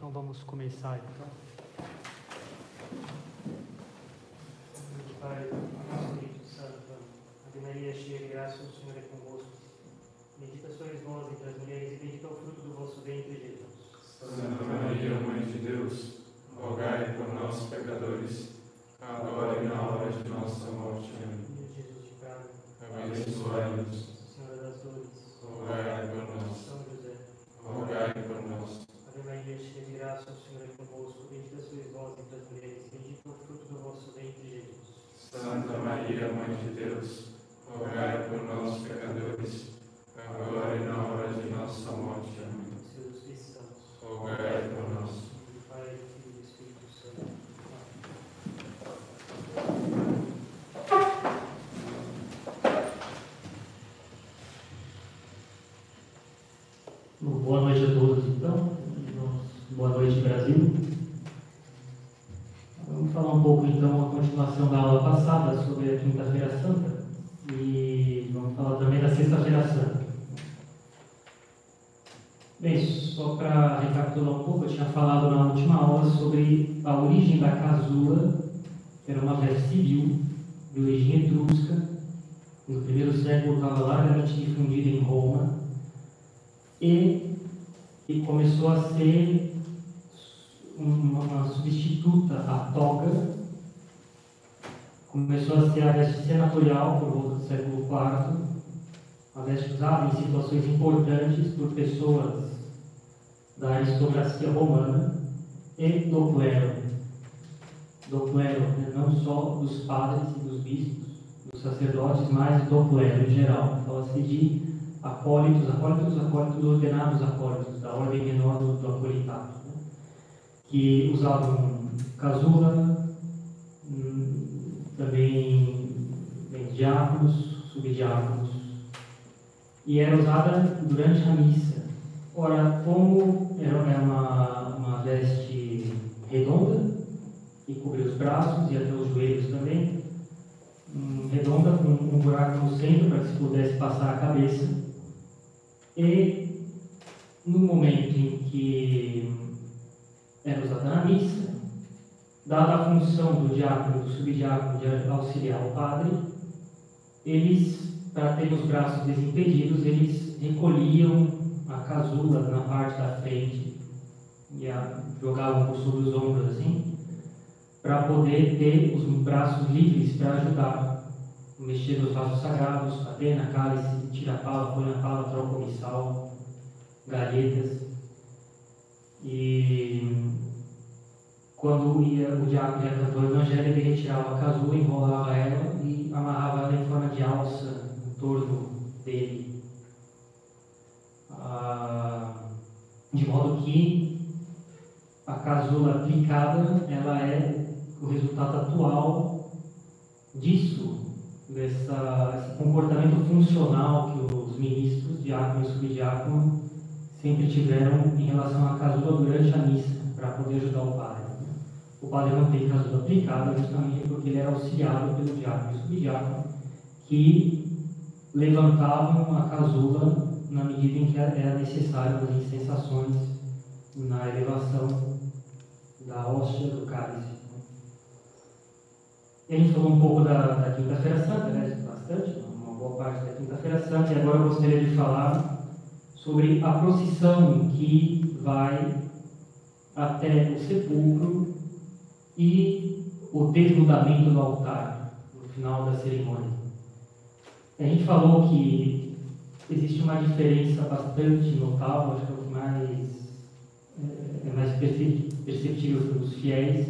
Então vamos começar então. Pai, Espírito Santo, Ave Maria, cheia de graça, o Senhor é convosco. Bendita sois vós entre as mulheres, e bendito é o fruto do vosso ventre, Jesus. Santa Maria, Mãe de Deus, rogai por nós, pecadores, agora e na hora de nossa morte. Amém. Meu Jesus de Praga, Abençoai-nos, Senhora das Dores, rogai por nós, São José, rogai por nós. Ave Maria, cheia de graça, o Senhor é convosco. Bendita mulheres, e bendito é o fruto do vosso ventre, Jesus. Santa Maria, Mãe de Deus, rogai por nós, pecadores, agora e na hora de nossa morte. Amém. Seus cristãos. Rogai por nós. do Pai, do Filho e do Espírito Santo. Bom, Boa noite a todos, então. Boa noite, Brasil. Vamos falar um pouco, então, a continuação da aula passada sobre a Quinta-feira Santa e vamos falar também da Sexta-feira Santa. Bem, só para recapitular um pouco, eu tinha falado na última aula sobre a origem da casula, que era uma veste civil de origem etrusca, no primeiro século estava largamente difundida em Roma e que começou a ser uma substituta à toga, começou a ser a veste senatorial por volta do século IV, uma veste usada em situações importantes por pessoas da aristocracia romana e do clero. Do clero, né? não só dos padres e dos bispos, dos sacerdotes, mas do clero em geral. Fala-se de acólitos, acólitos, acólitos, ordenados acólitos, da ordem menor do, do né? que usavam casula, hum, também diáconos, subdiáconos, e era usada durante a missa. Ora, como era uma, uma veste redonda, que cobria os braços e até os joelhos também, hum, redonda com um buraco no centro para que se pudesse passar a cabeça, e no momento em que era usada na missa, dada a função do diácono do subdiácono de auxiliar o padre, eles, para ter os braços desimpedidos, eles recolhiam a casula na parte da frente e a, jogavam por sobre os ombros assim, para poder ter os braços livres para ajudar mexer nos vasos sagrados, catena, cálice, tira a pala, põe a pala, troca o missal, galhetas. E quando ia, o ia cantar o evangelho, ele retirava a casula, enrolava ela e amarrava ela em forma de alça em torno dele. Ah, de modo que a casula aplicada, ela é o resultado atual disso, dessa, esse comportamento funcional que os ministros, diácono e subdiácono, sempre tiveram em relação à casula durante a missa, para poder ajudar o padre. O padre não tem casula aplicada justamente porque ele era auxiliado pelo diácono e subdiácono, que levantavam a casula na medida em que era necessário as incensações na elevação da hóstia do cálice. E a gente falou um pouco da, da Quinta-feira Santa, né? Bastante, uma boa parte da Quinta-feira Santa, e agora eu gostaria de falar sobre a procissão que vai até o sepulcro e o desnudamento do altar no final da cerimônia. A gente falou que existe uma diferença bastante notável, acho que é o que mais é, é mais perceptível pelos fiéis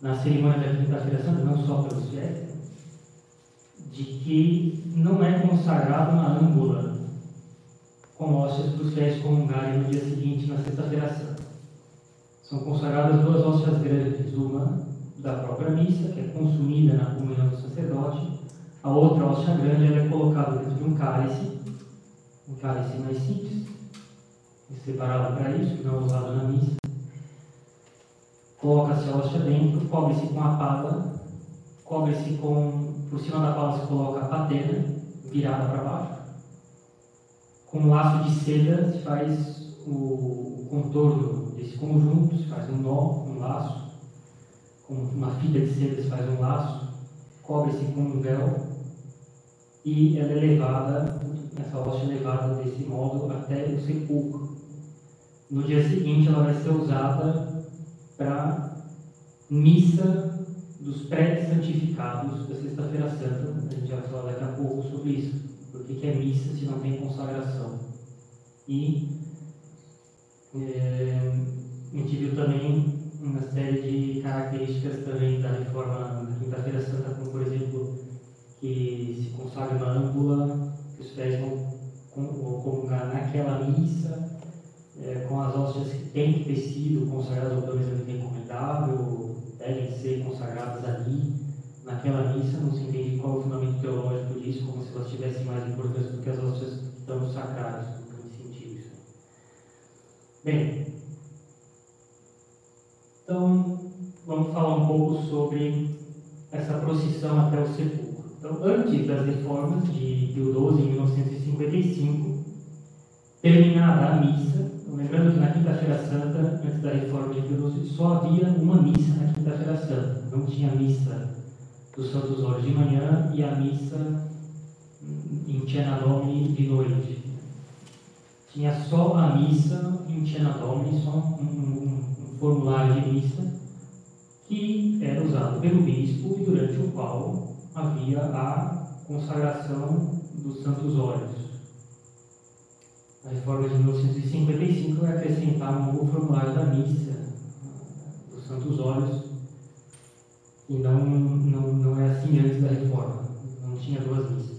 na cerimônia da Quinta-feira Santa, não só pelos fiéis, de que não é consagrado uma âmbula com hóstias para os fiéis comungarem no dia seguinte, na Sexta-feira Santa. São consagradas duas hóstias grandes, uma da própria missa, que é consumida na comunhão do sacerdote, a outra hóstia grande ela é colocada dentro de um cálice, um cálice mais simples, separado para isso, não usado na missa. Coloca-se a hóstia dentro, cobre-se com a pala, cobre-se com. Por cima da pala se coloca a patena, virada para baixo. Com um laço de seda se faz o contorno desse conjunto, se faz um nó, um laço, com uma fita de seda se faz um laço, cobre-se com um véu e ela é levada, essa hóstia é levada desse modo até o sepulcro. No dia seguinte ela vai ser usada para missa dos pré-santificados da Sexta-feira Santa. A gente vai falar daqui a pouco sobre isso. Por que é missa se não tem consagração? E é, a gente viu também uma série de características também da reforma da Quinta-feira Santa, como por exemplo, que se consagra uma âmbula, que os pés vão comungar naquela missa, é, com as hóstias que têm que ter sido consagradas ao casamento encomendável, devem ser consagradas ali, naquela missa, não se entende qual é o fundamento teológico disso, como se elas tivessem mais importância do que as hóstias que estão sagradas, não tem sentido isso. Bem, então vamos falar um pouco sobre essa procissão até o sepulcro. Então, antes das reformas de Pio XII, em 1955, terminada a missa, lembrando que na Quinta-feira Santa, antes da reforma de Pio XII, só havia uma missa na Quinta-feira Santa. Não tinha missa dos Santos Olhos de manhã e a missa em Tiana Domini de noite. Tinha só a missa em Tiana Domini, só um, um, um formulário de missa que era usado pelo bispo e durante o qual havia a consagração dos Santos Olhos. A reforma de 1955 vai acrescentar um novo formulário da missa dos Santos Olhos, e não, não, não é assim antes da reforma, não tinha duas missas.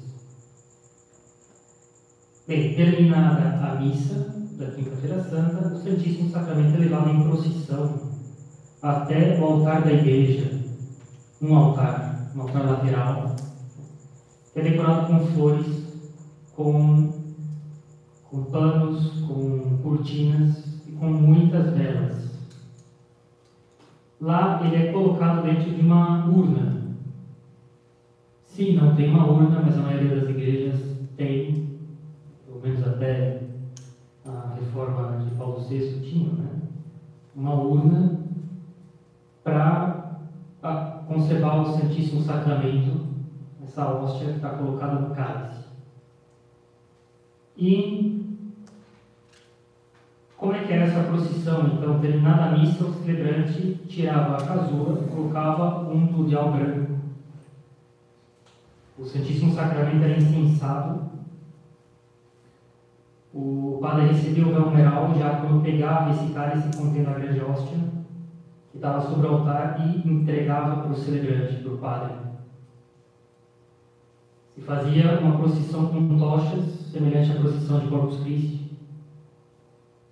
Bem, terminada a missa da Quinta-feira Santa, o Santíssimo Sacramento é levado em procissão até o altar da igreja, um altar, um altar lateral, que é decorado com flores, com com panos, com cortinas e com muitas velas. Lá ele é colocado dentro de uma urna. Sim, não tem uma urna, mas a maioria das igrejas tem, pelo menos até a reforma de Paulo VI tinha, né? uma urna para conservar o Santíssimo Sacramento, essa hóstia que está colocada no cálice. E como é que era essa procissão? Então, terminada a missa, o celebrante tirava a casula, colocava um pluvial branco. O Santíssimo Sacramento era incensado. O padre recebia o véu já quando pegava esse cálice contendo a grande hóstia, que estava sobre o altar, e entregava para o celebrante, para o padre. Se fazia uma procissão com tochas, semelhante à procissão de Corpus Christi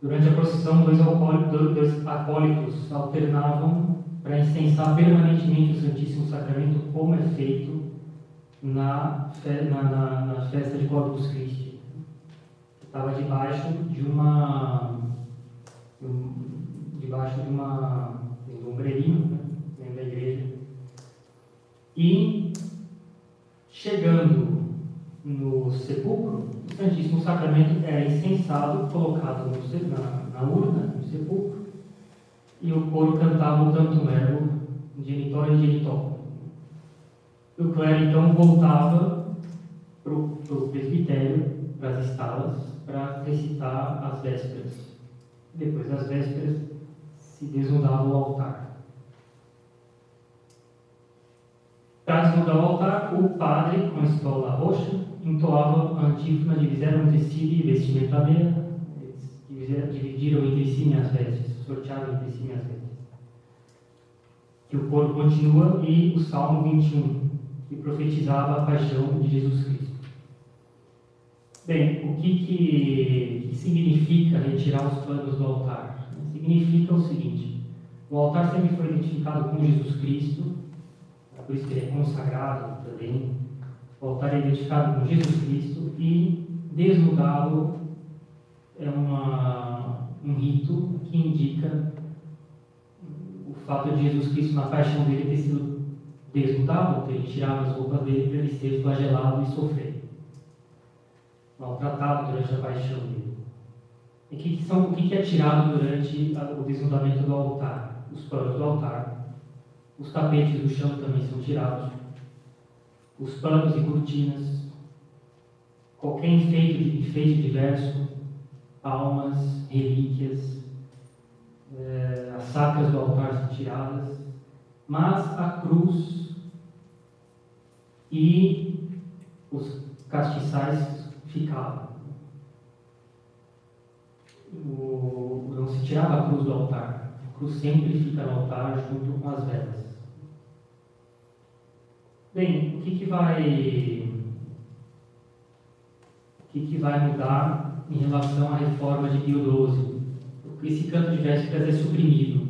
Durante a procissão, dois, dois acólitos alternavam para incensar permanentemente o Santíssimo Sacramento, como é feito na, na, na, na festa de Corpus Christi. Estava debaixo de uma. debaixo de uma. de um ombreirinho, né, dentro da igreja. E, chegando no sepulcro, o Santíssimo Sacramento era incensado, colocado no, na, na, urna, no sepulcro, e o coro cantava o canto elo, genitório e genitó. O clero então voltava para o presbitério, para as estalas, para recitar as vésperas. Depois das vésperas, se desnudava o altar. Para desnudar o altar, o padre, com a estola roxa, entoava a antífona diviseram tecido e vestimentaria, dividiram entre si minhas vestes, sortearam entre si minhas vestes. Que o coro continua e o Salmo 21, que profetizava a paixão de Jesus Cristo. Bem, o que, que, que significa retirar os panos do altar? Significa o seguinte: o altar sempre foi identificado com Jesus Cristo, por isso que ele é consagrado também o altar é identificado com Jesus Cristo e desnudá-lo é uma, um rito que indica o fato de Jesus Cristo, na paixão dele, ter sido desnudado, ter tirado as roupas dele para ele ser flagelado e sofrer. Maltratado durante a paixão dele. E que são, o que é tirado durante o desnudamento do altar? Os panos do altar, os tapetes do chão também são tirados, os panos e cortinas, qualquer enfeite, enfeite diverso, palmas, relíquias, é, as sacras do altar são tiradas, mas a cruz e os castiçais ficavam. O, não se tirava a cruz do altar, a cruz sempre fica no altar junto com as velas. Bem, o que, que vai o que, que vai mudar em relação à reforma de Pio XII? Esse canto de vésperas é suprimido.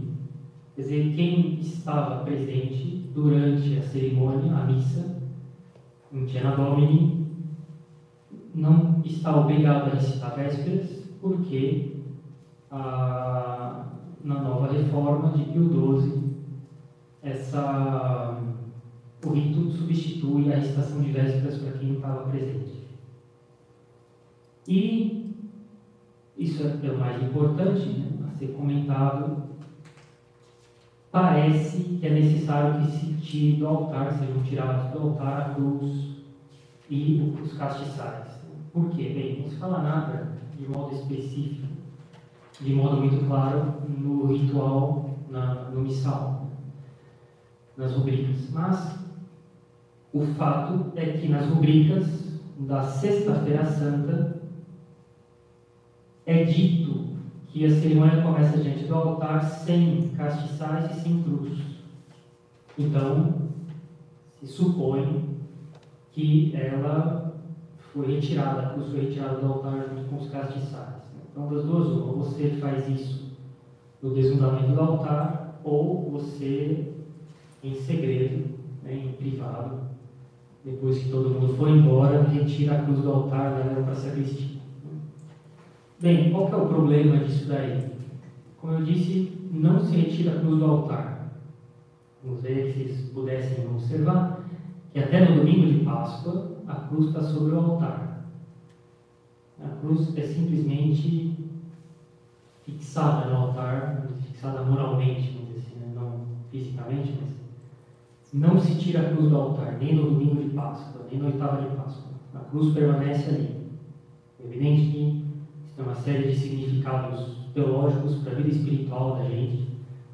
Quer dizer, quem estava presente durante a cerimônia, a missa, em Tiana Domini, não está obrigado a recitar vésperas, porque a, na nova reforma de Pio XII, essa, o rito substitui a recitação de vésperas para quem estava presente. E isso é o mais importante né, a ser comentado. Parece que é necessário que se tire do altar, sejam tirados do altar a cruz e os castiçais. Por quê? Bem, não se fala nada de modo específico, de modo muito claro, no ritual, na, no missal, nas rubricas. Mas o fato é que nas rubricas da Sexta-feira Santa é dito que a cerimônia começa diante do altar sem castiçais e sem cruz. Então, se supõe que ela foi retirada, a cruz foi retirada do altar junto com os castiçais. Então, das duas, uma, você faz isso no desnudamento do altar, ou você, em segredo, né, em privado, depois que todo mundo for embora, retira a cruz do altar e leva para a sacristia. Bem, qual que é o problema disso daí? Como eu disse, não se retira a cruz do altar. Vamos ver se vocês pudessem observar que até no domingo de Páscoa a cruz está sobre o altar. A cruz é simplesmente fixada no altar, fixada moralmente, vamos dizer assim, né? não fisicamente, mas não se tira a cruz do altar, nem no domingo de Páscoa, nem na oitava de Páscoa. A cruz permanece ali. É evidente que tem uma série de significados teológicos para a vida espiritual da gente,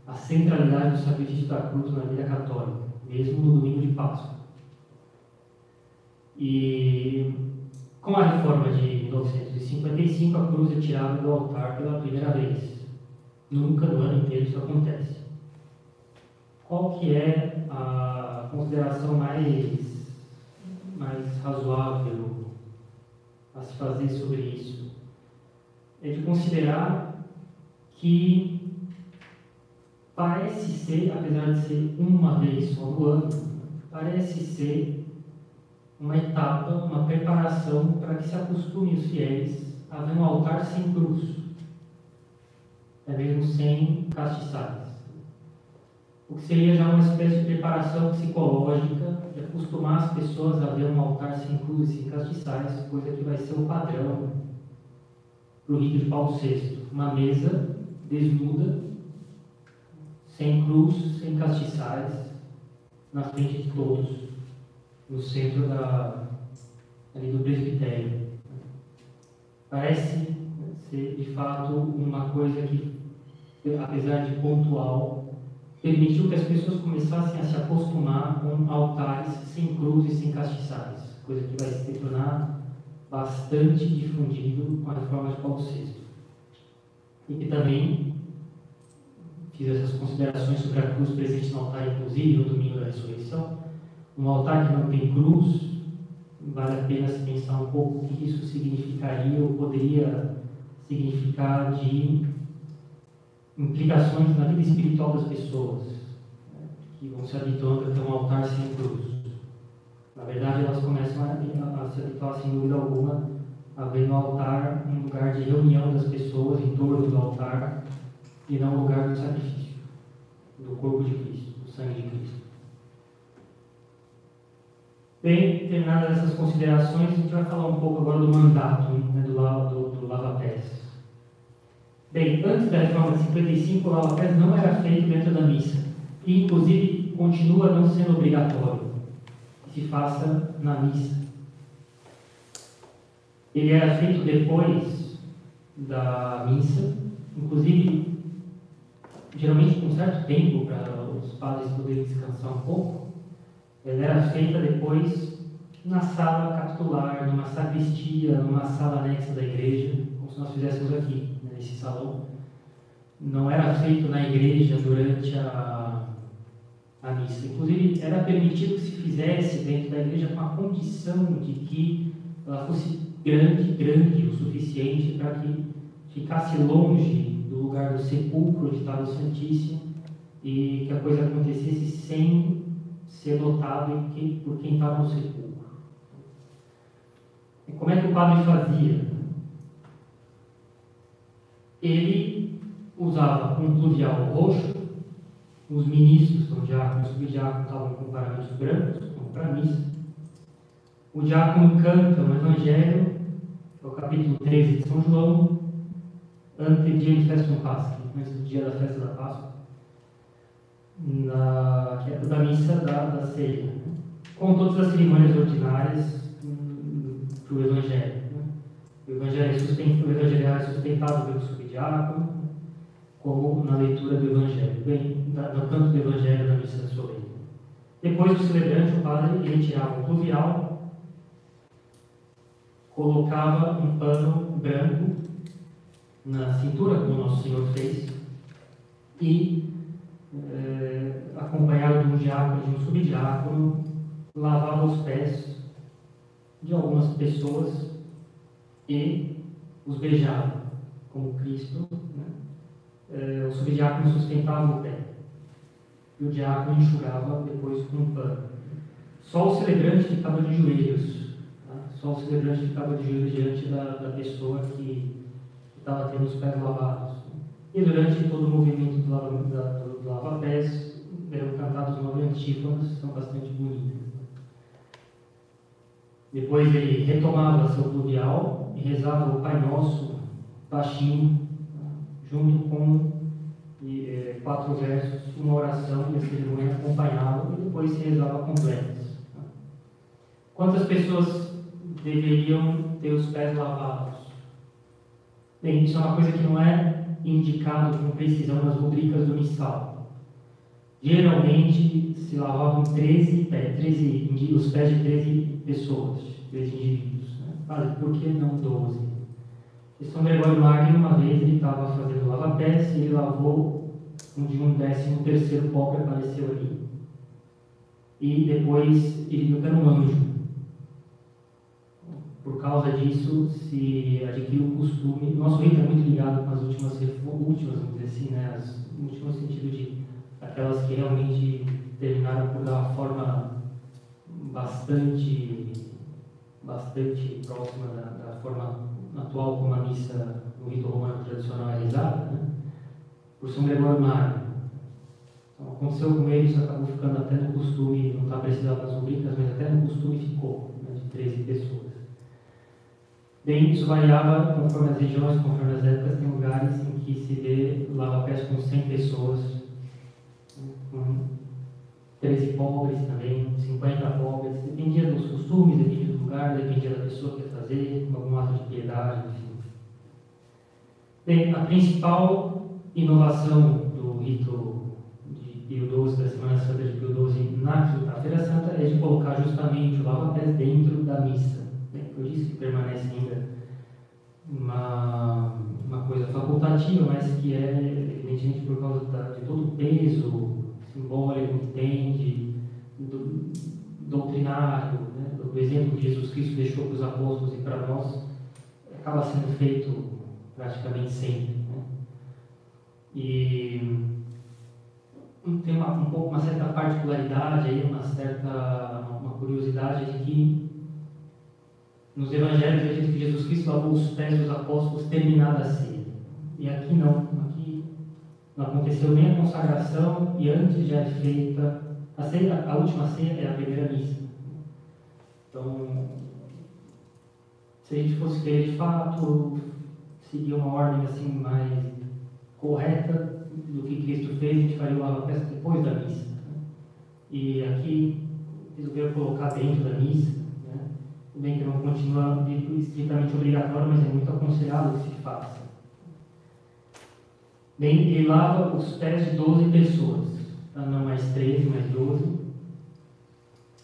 a centralidade do sacrifício da cruz na vida católica, mesmo no domingo de Páscoa. E com a reforma de 1955, a cruz é tirada do altar pela primeira vez. Nunca no ano inteiro isso acontece. Qual que é a consideração mais, mais razoável a se fazer sobre isso? é de considerar que parece ser, apesar de ser uma vez só no ano, parece ser uma etapa, uma preparação para que se acostume os fiéis a ver um altar sem cruz, é mesmo sem castiçais. O que seria já uma espécie de preparação psicológica de acostumar as pessoas a ver um altar sem cruz e sem castiçais, coisa que vai ser o padrão para o rito de Paulo VI. Uma mesa desnuda, sem cruz, sem castiçais, na frente de todos, no centro da, ali do presbitério. Parece ser, de fato, uma coisa que, apesar de pontual, permitiu que as pessoas começassem a se acostumar com altares sem cruz e sem castiçais, coisa que vai se tornar bastante difundido com a reforma de Paulo VI. E que também fiz essas considerações sobre a cruz presente no altar, inclusive no domingo da ressurreição. Um altar que não tem cruz, vale a pena se pensar um pouco o que isso significaria ou poderia significar de implicações na vida espiritual das pessoas, né, que vão se habituando a ter um altar sem cruz. Na verdade, elas começam a, a, se habituar, sem dúvida alguma, a ver no altar um lugar de reunião das pessoas em torno do altar e não um lugar do sacrifício, do corpo de Cristo, do sangue de Cristo. Bem, terminadas essas considerações, a gente vai falar um pouco agora do mandato, né, do, do, do lava-pés. Bem, antes da reforma de 55, o lava-pés não era feito dentro da missa. E, inclusive, continua não sendo obrigatório que se faça na missa. Ele era feito depois da missa, inclusive, geralmente com certo tempo para os padres poderem descansar um pouco. Ele era feita depois na sala capitular, numa sacristia, numa sala anexa da igreja, como se nós fizéssemos aqui, nesse salão. Não era feito na igreja durante a, a missa. Inclusive, era permitido que se fizesse dentro da igreja com a condição de que ela fosse grande, grande o suficiente para que ficasse longe do lugar do sepulcro onde estava Santíssimo e que a coisa acontecesse sem ser notado por quem estava no sepulcro. E como é que o padre fazia? Ele usava um pluvial roxo, os ministros, então diácono e subdiácono, estavam com paramentos brancos, como para missa. O diácono canta o Evangelho, é o capítulo 13 de São João, antes de festa Páscoa, antes do dia da festa da Páscoa, na, é da missa da, da ceia, com todas as cerimônias ordinárias para o Evangelho. Né? O Evangelho é o Evangelho é sustentado pelo subdiácono, como na leitura do Evangelho, bem, no canto do Evangelho da missa solene. Depois do celebrante, o padre ele tirava o pluvial, colocava um pano branco na cintura, como Nosso Senhor fez, e, eh, acompanhado de um diácono e de um subdiácono, lavava os pés de algumas pessoas e os beijava, como Cristo. Né? É, o subdiácono sustentava o pé e o diácono enxugava depois com um pano. Só o celebrante ficava de joelhos, tá? só o celebrante ficava de joelhos diante da, da pessoa que estava tendo os pés lavados. E durante todo o movimento do lava-pés lava eram cantados nove antífonas, são bastante bonitas. Depois ele retomava seu pluvial e rezava o Pai Nosso baixinho, junto com e, é, quatro versos, uma oração e a cerimônia acompanhava e depois se rezava completas. Quantas pessoas deveriam ter os pés lavados? Bem, isso é uma coisa que não é indicado com precisão nas rubricas do missal. Geralmente se lavavam 13 pés, 13, os pés de 13 pessoas, três indivíduos. Né? Por que não 12? E São Gregório Magno, uma vez, ele estava fazendo lava-pés e ele lavou um de um décimo terceiro pó que apareceu ali. E depois ele viu que era um anjo. Por causa disso, se adquiriu o costume. Nosso reino é muito ligado com as últimas, últimas vamos dizer assim, né? As últimas sentido de aquelas que realmente terminaram por dar uma forma bastante, bastante próxima da, da, forma atual como a missa no rito romano tradicional é rezada, né? por São Gregório Magno. Então, aconteceu com ele, isso acabou ficando até no costume, não está precisando das rubricas, mas até no costume ficou, né, de 13 pessoas. Bem, isso variava conforme as regiões, conforme as épocas, tem lugares em que se vê lava-pés com 100 pessoas, 13 pobres também, 50 pobres, dependia dos costumes, dependia do lugar, dependia da pessoa que ia fazer, algum ato de piedade, enfim. Bem, a principal inovação do rito de Pio XII, da Semana Santa de Pio XII na Quinta-feira Santa, é de colocar justamente o lava-pés dentro da missa. Bem, por isso que permanece ainda uma, uma coisa facultativa, mas que é, evidentemente, por causa da, de todo o peso simbólico que tem, de, do, doutrinário, né, do exemplo que Jesus Cristo deixou para os apóstolos e para nós, acaba sendo feito praticamente sempre. Né? E tem uma, um pouco uma certa particularidade aí, uma certa uma curiosidade de que nos evangelhos a gente que Jesus Cristo lavou os pés dos apóstolos terminada a ceia. E aqui não, não aconteceu nem a consagração e antes já é feita a, ceia, a última ceia é a primeira missa. Então, se a gente fosse querer de fato seguir uma ordem assim mais correta do que Cristo fez, a gente faria o lava-pés depois da missa. Né? E aqui resolveram colocar dentro da missa, né? bem que não continua estritamente obrigatório, mas é muito aconselhado que se faça. Bem, ele lava os pés de 12 pessoas, tá? não mais 13, mais 12,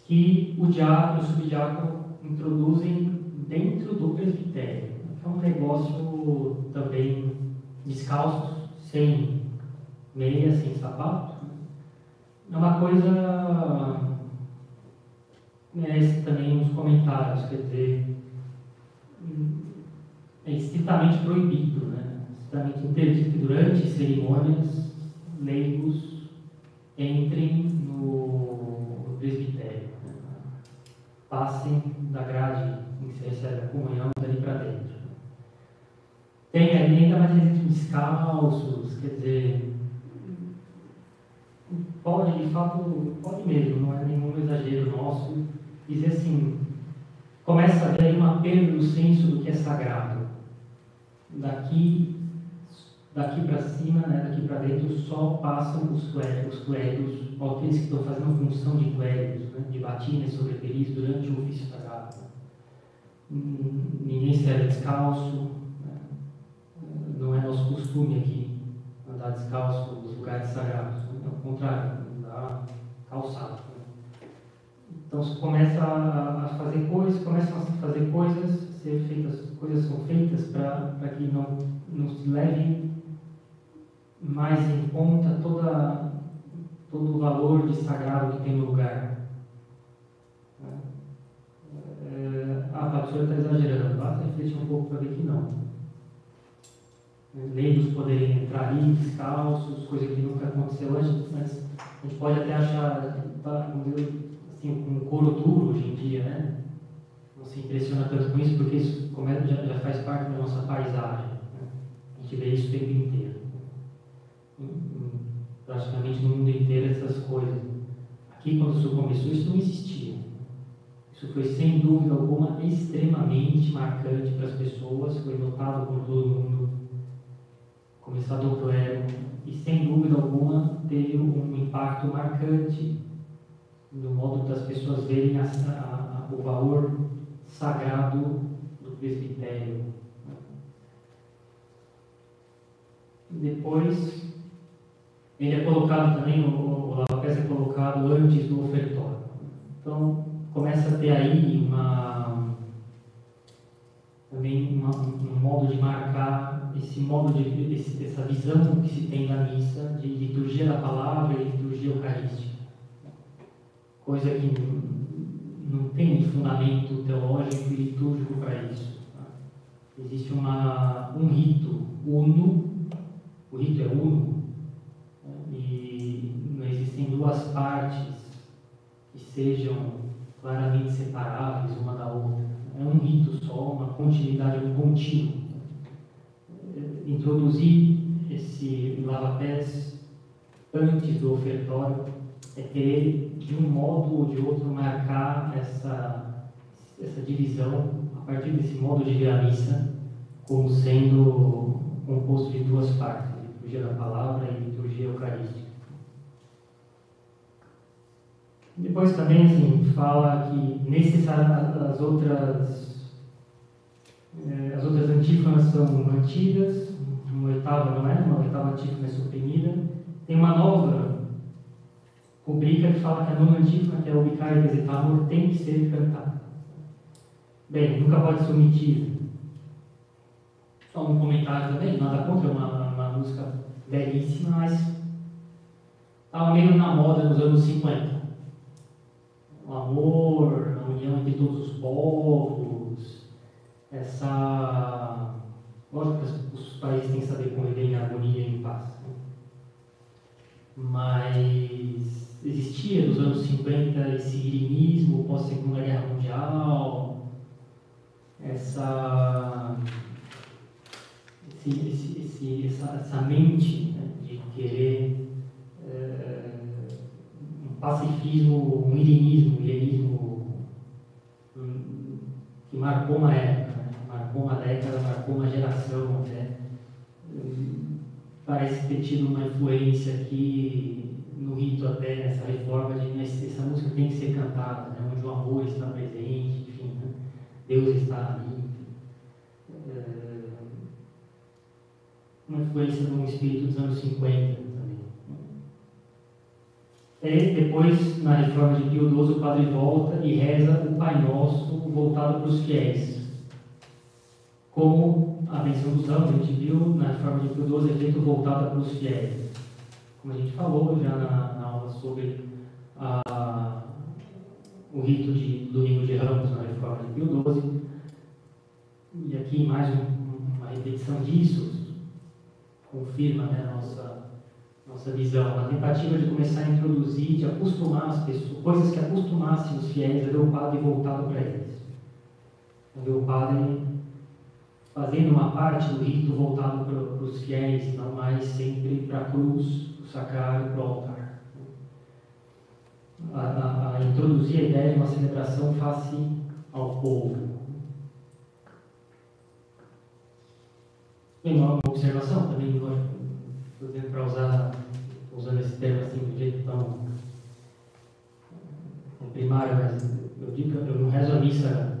que o diácono e o subdiácono introduzem dentro do presbitério. É um negócio também descalços, sem meia, sem sapato. É uma coisa merece também uns comentários, quer dizer, é estritamente proibido, né? Estritamente interdito que durante cerimônias leigos entrem no presbitério, né? passem da grade em que se recebe a comunhão dali para dentro. Tem ali ainda mais gente descalços, quer dizer, pode, de fato, pode mesmo, não é nenhum exagero nosso, dizer assim, começa a haver uma perda do senso do que é sagrado. Daqui, daqui para cima, né, daqui para dentro, só passam os clérigos, os clérigos ou aqueles que estão fazendo a função de clérigos, né, de batines sobre peris durante o ofício sagrado. Ninguém serve descalço, né, não é nosso costume aqui andar descalço nos lugares sagrados, né, ao contrário, andar calçado. Então se começa a, fazer coisas, começam a fazer coisas, ser feitas, coisas são feitas para que não, não se leve mais em conta toda, todo o valor de sagrado que tem no lugar. É, ah, a senhor está exagerando, basta refletir um pouco para ver que não. Leigos poderiam entrar ali descalços, coisa que nunca aconteceu antes, mas a gente pode até achar, tá, assim, com couro duro hoje em dia, né? Não se impressiona tanto com isso, porque isso já, já faz parte da nossa paisagem. Né? A gente vê isso o tempo inteiro. Praticamente no mundo inteiro essas coisas. Aqui, quando isso começou, isso não existia. Isso foi, sem dúvida alguma, extremamente marcante para as pessoas, foi notado por todo mundo, começado do clero, e sem dúvida alguma teve um impacto marcante no modo das pessoas verem a, a, a, o valor sagrado do presbitério. Depois, ele é colocado também, o, o é colocado antes do ofertório. Então, começa a ter aí uma, também uma, um modo de marcar esse modo de esse, essa visão que se tem da missa de liturgia da palavra e liturgia eucarística coisa que não tem fundamento teológico e litúrgico para isso. Tá? Existe uma, um rito uno, o rito é uno, duas partes que sejam claramente separáveis uma da outra. É um rito só, uma continuidade, um contínuo. Introduzir esse lava-pés antes do ofertório é querer, de um modo ou de outro, marcar essa, essa divisão, a partir desse modo de ver a missa, como sendo composto de duas partes, liturgia da palavra e liturgia eucarística. Depois também assim, fala que necessariamente as outras, eh, as outras antífonas são mantidas, uma oitava não é, uma oitava antífona é suprimida. Tem uma nova rubrica que fala que a nona antífona, que é o bicário amor, tem que ser cantada. Bem, nunca pode ser omitida. Só um comentário também, nada contra, uma, uma música belíssima, mas estava meio na moda nos anos 50. O amor, a união entre todos os povos, essa. Lógico que os países têm que saber conviver em harmonia e em paz. Né? Mas existia nos anos 50 esse irinismo pós-segunda guerra mundial, essa, esse, esse, esse, essa, essa, mente né, de querer pacifismo, um irinismo, um irinismo um, que marcou uma época, né, marcou uma década, marcou uma geração até. parece ter tido uma influência aqui no rito até nessa reforma de essa música tem que ser cantada, né, onde o amor está presente, enfim, né, Deus está ali. É, uma influência de um espírito dos anos 50 E depois, na reforma de Pio XII, o padre volta e reza o Pai Nosso voltado para os fiéis. Como a menção dos ramos, a gente viu na reforma de Pio XII, é feito voltada para os fiéis. Como a gente falou já na, na aula sobre a, o rito de Domingo de Ramos na reforma de Pio XII. E aqui mais um, uma repetição disso, confirma né, nossa, nossa visão, a tentativa de começar a introduzir, de acostumar as pessoas, coisas que acostumassem os fiéis a ver o padre voltado para eles. A ver o padre fazendo uma parte do rito voltado para, os fiéis, não mais sempre para a cruz, para o sacrário, para o altar. A, a, a, introduzir a ideia de uma celebração face ao povo. Tem uma observação também, dizendo para usar, usando esse termo assim de jeito tão primário, mas eu digo eu não rezo a missa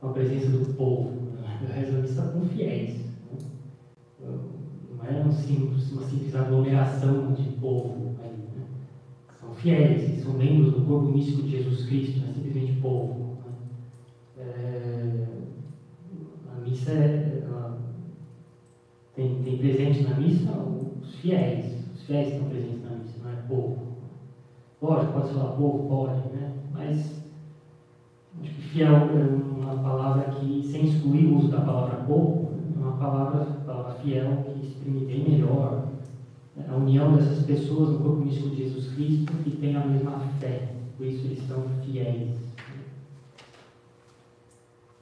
com a presença do povo, eu rezo a missa com fiéis. Né? Não é um simples, uma simples aglomeração de povo aí, né? São fiéis, são membros do corpo místico de Jesus Cristo, não é simplesmente povo. Né? É, a missa é tem, tem presente na missa os fiéis. Os estão presentes na missa, não é povo. Pode, pode falar povo, pode, né? Mas acho que fiel é uma palavra que, sem excluir o uso da palavra povo, é uma palavra, palavra fiel que exprime bem melhor a união dessas pessoas no corpo místico de Jesus Cristo que tem a mesma fé. Por isso eles são fiéis.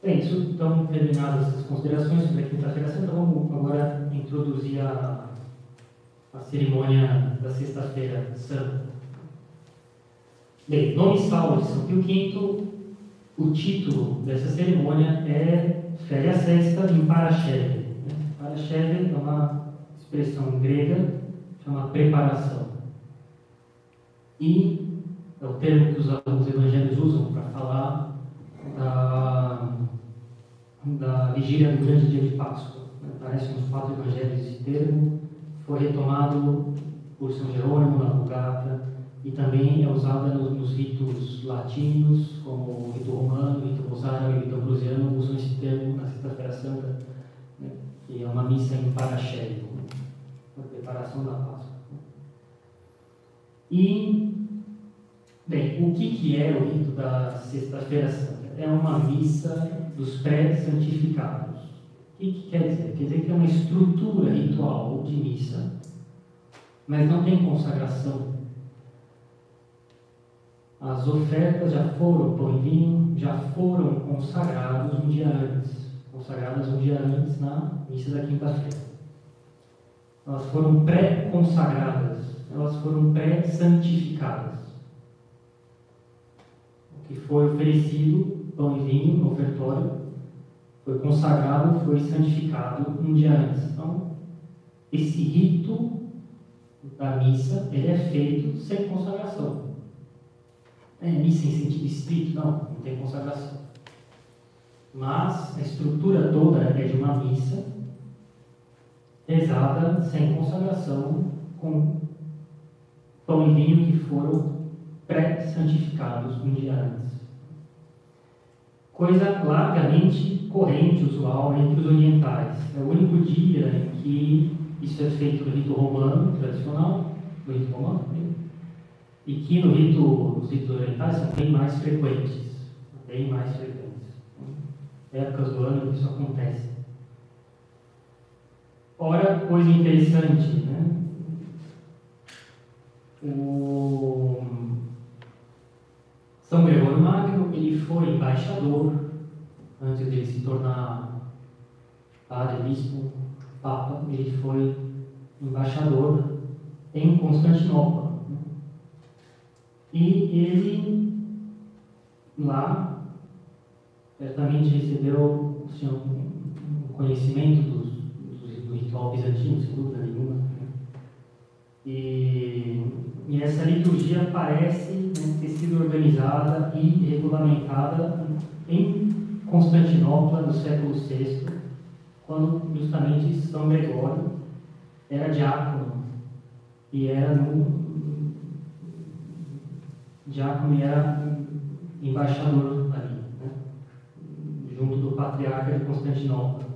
Bem, isso, então, terminadas essas considerações sobre a Quinta-feira Santa, vamos agora introduzir a, a cerimônia da Sexta-feira Santa. Bem, no missal de São Pio V, o título dessa cerimônia é Féria Sexta em Parachev. Né? É uma expressão grega, chama preparação. E é o termo que os, os evangelhos usam para falar da da vigília do grande dia de Páscoa. Aparece nos quatro evangelhos esse termo, foi retomado por São Jerônimo na Vulgata e também é usada nos, nos, ritos latinos, como o rito romano, o rito rosário e o rito ambrosiano, usam esse termo na Sexta-feira Santa, né, que é uma missa em paraxério, né, a preparação da Páscoa. E, bem, o que, que é o rito da Sexta-feira Santa? É uma missa dos pré-santificados. O que, que quer dizer? Quer dizer que é uma estrutura ritual de missa, mas não tem consagração. As ofertas já foram, pão e vinho, já foram consagrados um dia antes, consagradas um dia antes na missa da quinta-feira. Elas foram pré-consagradas, elas foram pré-santificadas. O que foi oferecido pão e vinho ofertório, foi consagrado, foi santificado um dia antes. Então, esse rito da missa, ele é feito sem consagração. É missa em sentido estrito? Não, não tem consagração. Mas a estrutura toda é de uma missa rezada sem consagração, com pão e vinho que foram pré-santificados um dia antes coisa largamente corrente, usual entre os orientais. É o único dia em que isso é feito no rito romano tradicional, no rito romano, né? e que no rito, nos ritos orientais são bem mais frequentes, bem mais frequentes. Épocas do ano que isso acontece. Ora, coisa interessante, né? O são Gregório Magno, ele foi embaixador, antes de se tornar padre, bispo, papa, ele foi embaixador em Constantinopla. E ele lá é, certamente recebeu assim, um conhecimento dos, dos, do ritual bizantino, sem dúvida nenhuma. Né? E, e, essa liturgia parece né, ter sido organizada e regulamentada em Constantinopla, no século VI, quando justamente São Gregório era diácono e era no, diácono e era embaixador ali, né, junto do patriarca de Constantinopla.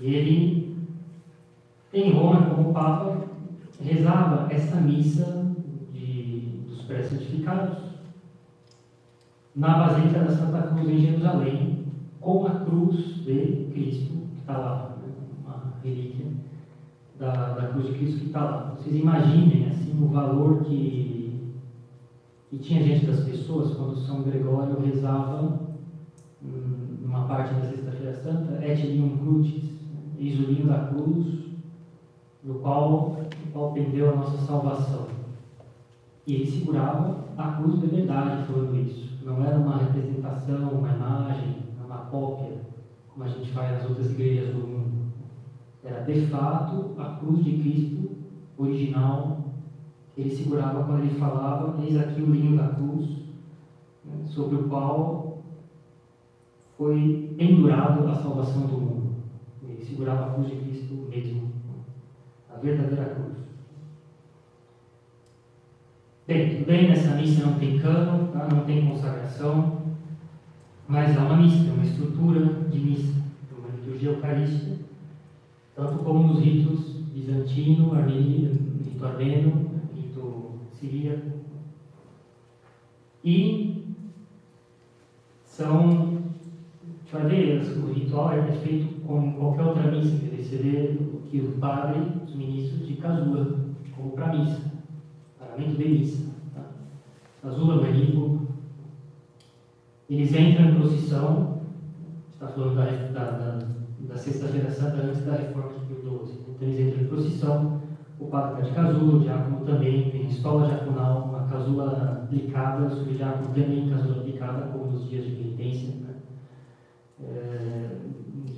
E ele, em Roma, como Papa, rezava essa missa de, dos pré-santificados na Basílica da Santa Cruz em Jerusalém, com a cruz de Cristo, que está lá, né, uma relíquia da, da cruz de Cristo que está lá. Vocês imaginem assim, o valor que, que tinha gente das pessoas quando São Gregório rezava hum, numa parte da Sexta-feira Santa, et lium crucis, eis linho da cruz, no qual, no qual pendeu a nossa salvação. E ele segurava a cruz de verdade falando isso. Não era uma representação, uma imagem, uma cópia, como a gente faz nas outras igrejas do mundo. Era de fato a cruz de Cristo original que ele segurava quando ele falava: Eis aqui o linho da cruz, né, sobre o qual foi pendurado a salvação do mundo. Ele segurava a cruz de Cristo mesmo a verdadeira cruz. Bem, nessa missa não tem cano, tá? não tem consagração, mas há uma missa, uma estrutura de missa, uma liturgia eucarística, tanto como nos ritos bizantino, armênio, rito armeno, rito siríaco. E são, vai ver, o ritual é feito como qualquer outra missa, que receber que o padre, os ministros de casula, como para missa, pagamento de. Tá? Casula, manípulo. Eles entram em procissão, está falando da, da, da, da Sexta-feira Santa antes da reforma de Pio XII. Então eles entram em procissão, o padre está de casula, o diácono também, tem escola diaconal, uma casula aplicada, o subdiácono também casula aplicada, como nos dias de penitência. Né? É,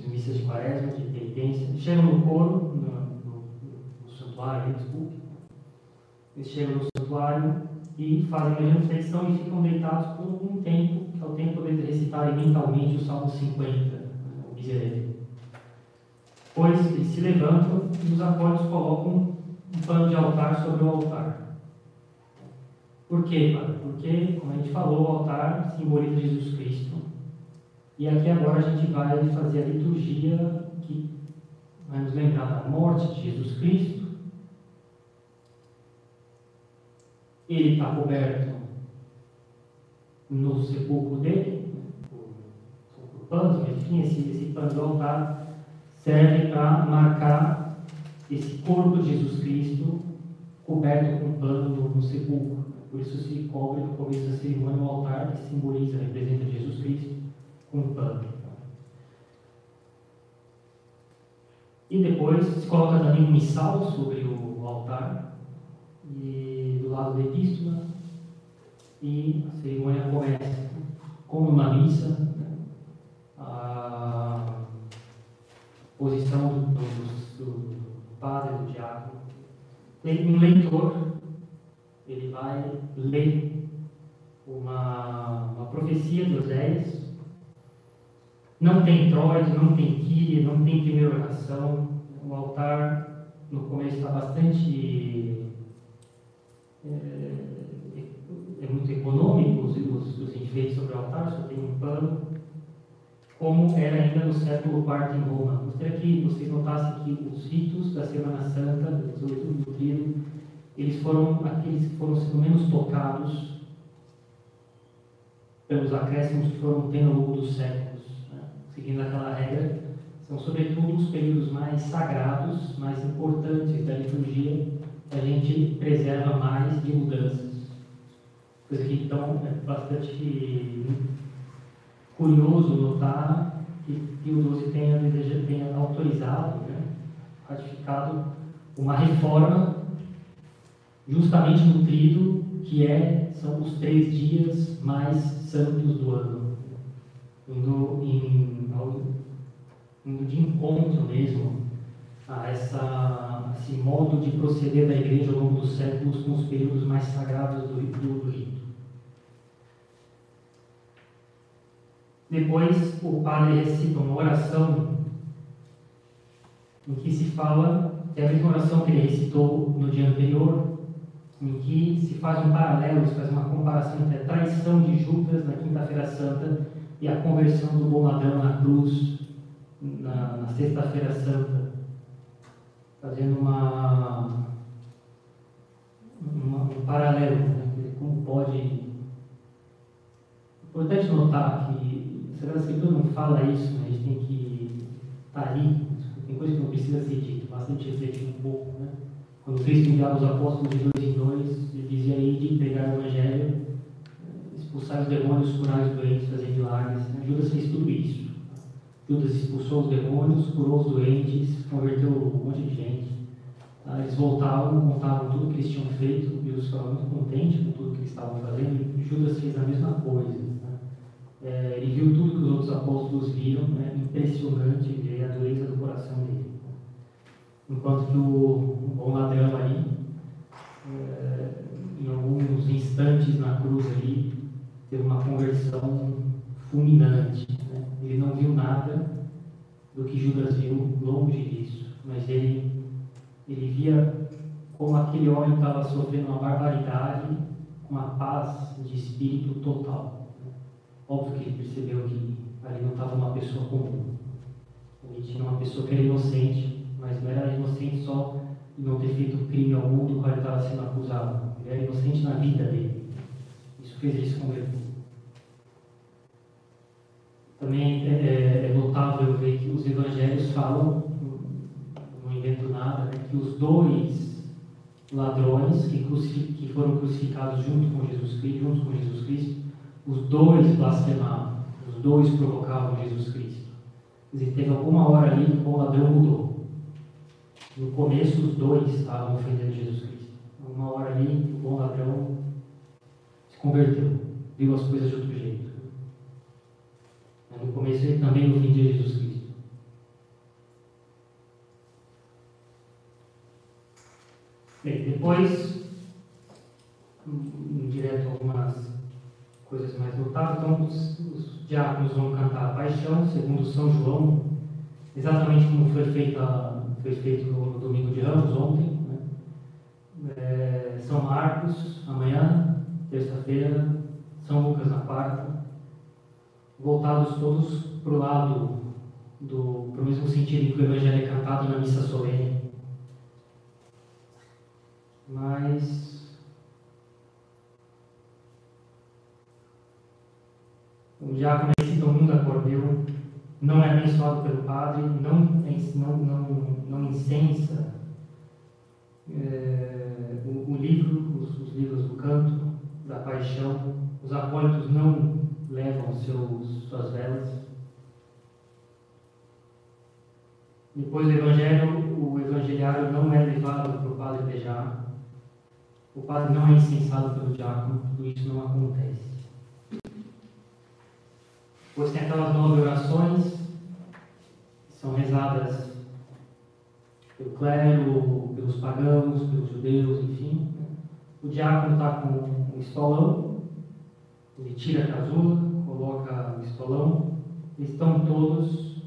missas de quaresma, de penitência, chegam no coro, no, no, no santuário, desculpe, eles chegam no santuário e fazem a reflexão e ficam deitados por algum tempo, que é o tempo de recitarem mentalmente o Salmo 50, o miserere. Pois eles se levantam e os acordes colocam um pano de altar sobre o altar. Por quê, Padre? Porque, como a gente falou, o altar simboliza Jesus Cristo. E aqui agora a gente vai fazer a liturgia que vai nos lembrar da morte de Jesus Cristo. Ele está coberto no sepulcro dele, panos, mas enfim, esse, esse pano do altar serve para marcar esse corpo de Jesus Cristo coberto com pano no, no sepulcro. Por isso se cobre no começo da cerimônia o altar que simboliza, representa Jesus Cristo com pano. E depois se coloca também um missal sobre o altar, e lado da epístola, e a cerimônia começa como uma missa, né? a posição do, do, do padre, do diácono. Um leitor, ele vai ler uma, uma profecia de Oséias, não tem introito, não tem quíria, não tem primeira oração. O altar, no começo, está bastante. É, é, muito econômico os, os, os, enfeites sobre o altar, só tem um pano, como era ainda no século IV em Roma. Gostaria que vocês notassem que os ritos da Semana Santa, do tríduo, eles foram aqueles que foram sendo menos tocados pelos acréscimos que foram tendo ao longo dos séculos seguindo aquela regra, são sobretudo os períodos mais sagrados, mais importantes da liturgia, a gente preserva mais de mudanças. Coisa que então é bastante curioso notar que Pio XII tenha, tenha autorizado, né, ratificado uma reforma justamente no trido, que é, são os três dias mais santos do ano, indo em indo de encontro mesmo a essa, esse modo de proceder da igreja ao longo dos séculos com os períodos mais sagrados do, rito. Depois, o padre recita uma oração em que se fala, é a mesma oração que ele recitou no dia anterior, em que se faz um paralelo, se faz uma comparação entre a traição de Judas na Quinta-feira Santa e a conversão do bom ladrão na cruz na, na Sexta-feira Santa, fazendo uma, uma um paralelo, né? como pode. Importante notar que a Sagrada Escritura não fala isso, né? a gente tem que estar tá ali, tem coisa que não precisa ser dito, basta a gente refletir um pouco. Né? Quando Cristo enviava os apóstolos de dois em dois, ele dizia aí de pregar o Evangelho, expulsar os demônios, curar os doentes, fazer milagres. Né? Judas fez tudo isso. Judas expulsou os demônios, curou os doentes, converteu um monte de gente. Tá? Eles voltavam, contavam tudo que eles tinham feito, Deus ficava muito contente com tudo que eles estavam fazendo, e Judas fez a mesma coisa. Né? É, ele viu tudo que os outros apóstolos viram, né? impressionante ver a dureza do coração dele. Enquanto que o, o bom ladrão aí, é, em alguns instantes na cruz ali, teve uma conversão fulminante. Ele não viu nada do que Judas viu longe disso, mas ele, ele via como aquele homem estava sofrendo uma barbaridade com a paz de espírito total. Óbvio que ele percebeu que ali não estava uma pessoa comum. Ele tinha uma pessoa que era inocente, mas não era inocente só de não ter feito crime algum do qual ele estava sendo acusado. Ele era inocente na vida dele. Isso fez ele se converter. Também é, é, é, notável ver que os evangelhos falam, não invento nada, né, que os dois ladrões que, que, foram crucificados junto com Jesus Cristo, juntos com Jesus Cristo, os dois blasfemavam, os dois provocavam Jesus Cristo. Quer dizer, teve alguma hora ali que o ladrão mudou. No começo, os dois estavam ofendendo Jesus Cristo. Uma hora ali, o bom ladrão se converteu, viu as coisas de outro jeito no começo e também no fim de Jesus Cristo. Bem, depois, direto algumas coisas mais notáveis, então os, os diáconos vão cantar a paixão, segundo São João, exatamente como foi, feita, foi feito no, domingo de Ramos, ontem. Né? É, São Marcos, amanhã, terça-feira, São Lucas na quarta, voltados todos para o lado do para o mesmo sentido em que o Evangelho é cantado na missa solene. Mas o diácono recita o mundo acordeu, não é abençoado pelo padre, não, não, não, não incensa é, o, o, livro, os, os livros do canto, da paixão, os acólitos não levam seus, suas velas. Depois do Evangelho, o evangeliário não é levado para o padre beijar. O padre não é incensado pelo diácono, tudo isso não acontece. Depois tem aquelas nove orações que são rezadas pelo clero, pelos pagãos, pelos judeus, enfim. O diácono está com um estolão ele tira a casula, coloca o estolão, estão todos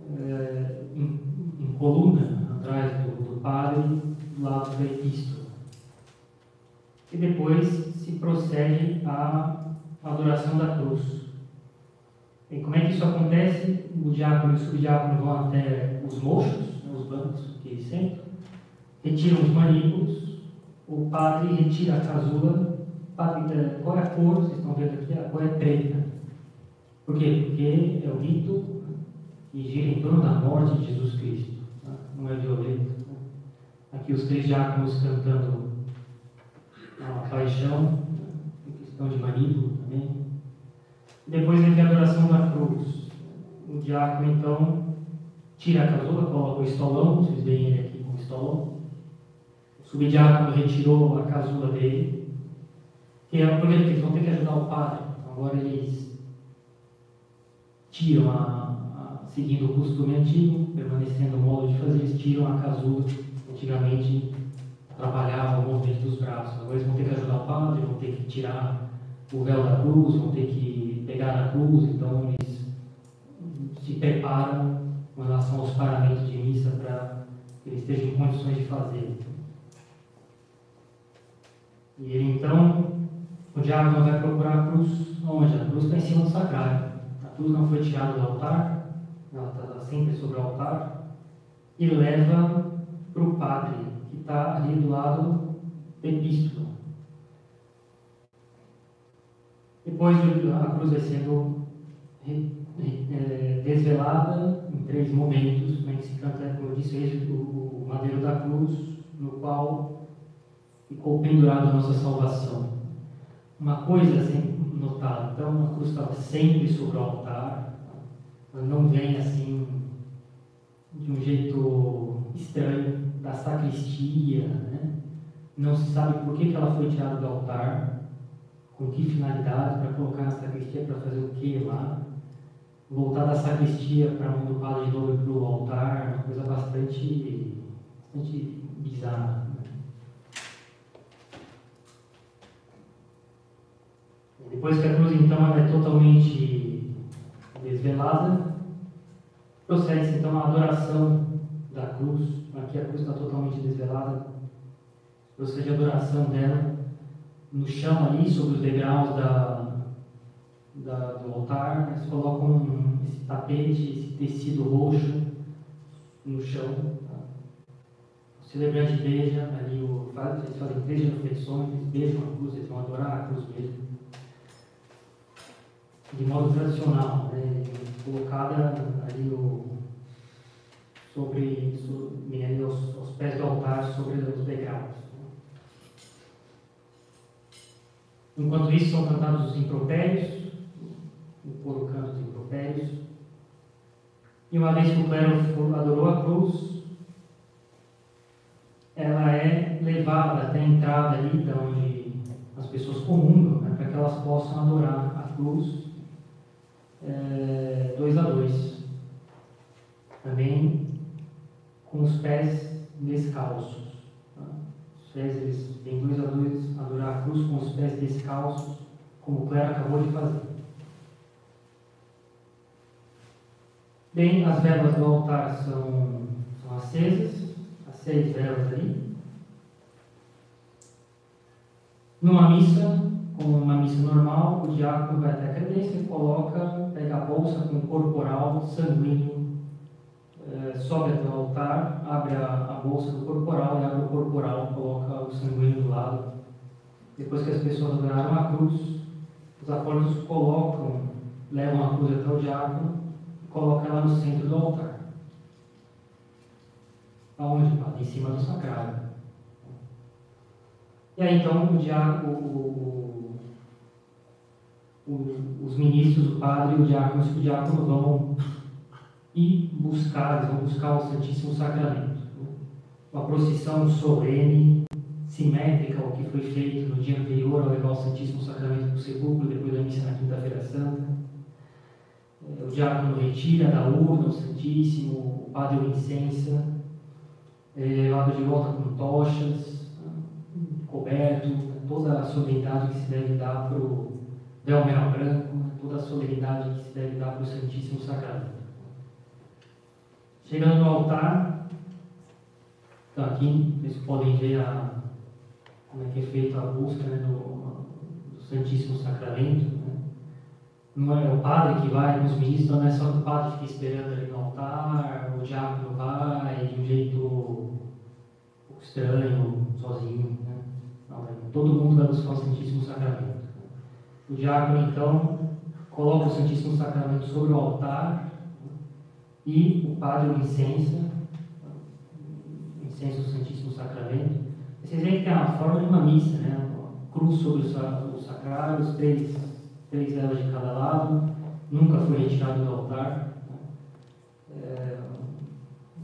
é, em, em, coluna atrás do, do padre, do lado da epístola. E depois se procede à adoração da cruz. E como é que isso acontece? O diácono e o subdiácono vão até os mochos, né, os bancos que sentam, retiram os manípulos, o padre retira a casula qual é a cor, vocês estão vendo aqui, a cor é preta. Por quê? Porque é o rito que gira em torno da morte de Jesus Cristo. Tá? Não é violento. Tá? Aqui os três diáconos cantando a paixão, a questão de manípulo também. Depois vem a adoração da cruz. O diácono então tira a casula, coloca o estolão, vocês veem ele aqui com o estolão. O subdiácono retirou a casula dele que é o primeiro que eles vão ter que ajudar o padre. Agora eles tiram a, a seguindo o costume antigo, permanecendo o modo de fazer, eles tiram a casulo. Antigamente atrapalhava o movimento dos braços. Agora eles vão ter que ajudar o padre, vão ter que tirar o véu da cruz, vão ter que pegar na cruz, então eles se preparam com relação aos paramentos de missa para que eles estejam em condições de fazer. E ele então, o diácono vai procurar a cruz onde? A cruz está em cima do sacrário. A cruz não foi tirada do altar, ela está sempre sobre o altar, e leva para o padre, que está ali do lado da epístola. Depois a cruz vai sendo é, desvelada em três momentos, né, que se canta, como eu disse, o, madeiro da cruz, no qual ficou pendurado a nossa salvação. Uma coisa assim notar, então a cruz estava sempre sobre o altar, ela não vem assim de um jeito estranho da sacristia, né? não se sabe por que, que ela foi tirada do altar, com que finalidade, para colocar na sacristia, para fazer o que lá. Voltar da sacristia para a mão do padre de novo para o altar, uma coisa bastante, bastante bizarra. Né? Depois que a cruz então é totalmente desvelada, procede-se então a adoração da cruz. Aqui a cruz está totalmente desvelada. Procede a adoração dela no chão ali, sobre os degraus da, da, do altar. Eles colocam esse tapete, esse tecido roxo no chão. Tá? O celebrante beija ali, o, eles fazem três reflexões, eles beijam a cruz, eles vão adorar a cruz mesmo de modo tradicional, né, colocada ali no, sobre, sobre ali aos, aos, pés do altar, sobre os degraus. Né. Enquanto isso, são cantados os impropérios, o coro canta os impropérios. E uma vez que o clero adorou a cruz, ela é levada até a entrada ali, de onde as pessoas comungam, né, para que elas possam adorar a cruz é, dois a dois. Também com os pés descalços. Tá? Os pés, eles têm dois a dois, adorar a cruz com os pés descalços, como o clero acabou de fazer. Bem, as velas do altar são, são acesas, as seis velas ali. Numa missa, como uma missa normal, o diácono vai até a credência e coloca, pega a bolsa com o corporal sanguíneo, é, sobe até o altar, abre a, a, bolsa do corporal e abre o corporal, coloca o sanguíneo do lado. Depois que as pessoas adoraram a cruz, os apóstolos colocam, levam a cruz até o diácono e colocam ela no centro do altar. Aonde? Em cima do sacrário. E aí então o diácono, o, os ministros, o padre o diácono, o diácono vão ir buscar, vão buscar o Santíssimo Sacramento. Uma procissão solene, simétrica ao que foi feito no dia anterior ao levar o Santíssimo Sacramento para o sepulcro, depois da missa na Quinta-feira Santa. É, o diácono retira da urna o Santíssimo, o padre o incensa, é levado de volta com tochas, coberto, toda a solenidade que se deve dar para o Delmel branco, toda a solenidade que se deve dar para o Santíssimo Sacramento. Chegando no altar, então aqui vocês podem ver a, como é que é feita a busca né, do, do, Santíssimo Sacramento. Né? Não é o padre que vai com os ministros, não é só o padre fica esperando ali no altar, o diácono vai de um jeito estranho, sozinho. Né? Não, todo mundo vai buscar o Santíssimo Sacramento. O diácono, então, coloca o Santíssimo Sacramento sobre o altar e o padre o incensa, incensa o Santíssimo Sacramento. Vocês veem que tem a forma de uma missa, né? Cruz sobre o sacrário, os três, três velas de cada lado, nunca foi retirado do altar. É,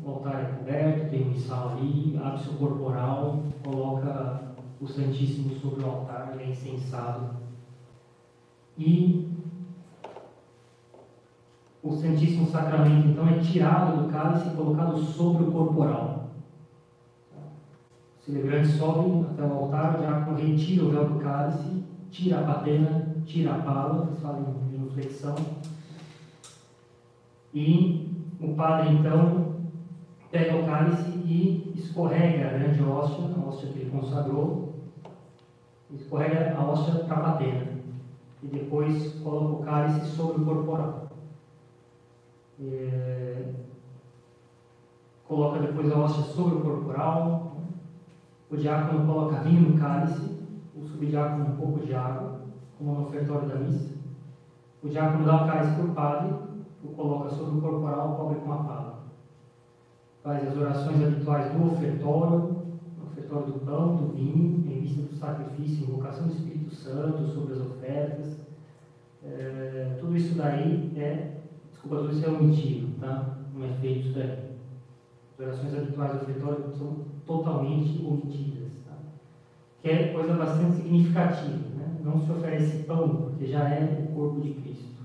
o altar é coberto, tem um missal ali, abre corporal, coloca o Santíssimo sobre o altar, ele é incensado e o Santíssimo Sacramento, então, é tirado do cálice e colocado sobre o corporal. O celebrante sobe até o altar, o diácono retira o véu do cálice, tira a patena, tira a pala, que fala em inflexão, e o padre, então, pega o cálice e escorrega a grande hóstia, a hóstia que ele consagrou, escorrega a hóstia para a patena, e depois coloca o cálice sobre o corporal. É, coloca depois a hóstia sobre o corporal, o diácono coloca vinho no cálice, o subdiácono um pouco de água, como no ofertório da missa. O diácono dá o cálice para o padre, o coloca sobre o corporal, cobre com a pala. Faz as orações habituais do ofertório, ofertório do pão, do vinho, em vista do sacrifício, invocação do Espírito Santo, sobre as ofertas. É, tudo isso daí é Desculpa, tudo isso é omitido, tá? Não é feito isso daí. As orações habituais do ofertório são totalmente omitidas, tá? Que é coisa bastante significativa, né? Não se oferece pão, porque já é o corpo de Cristo.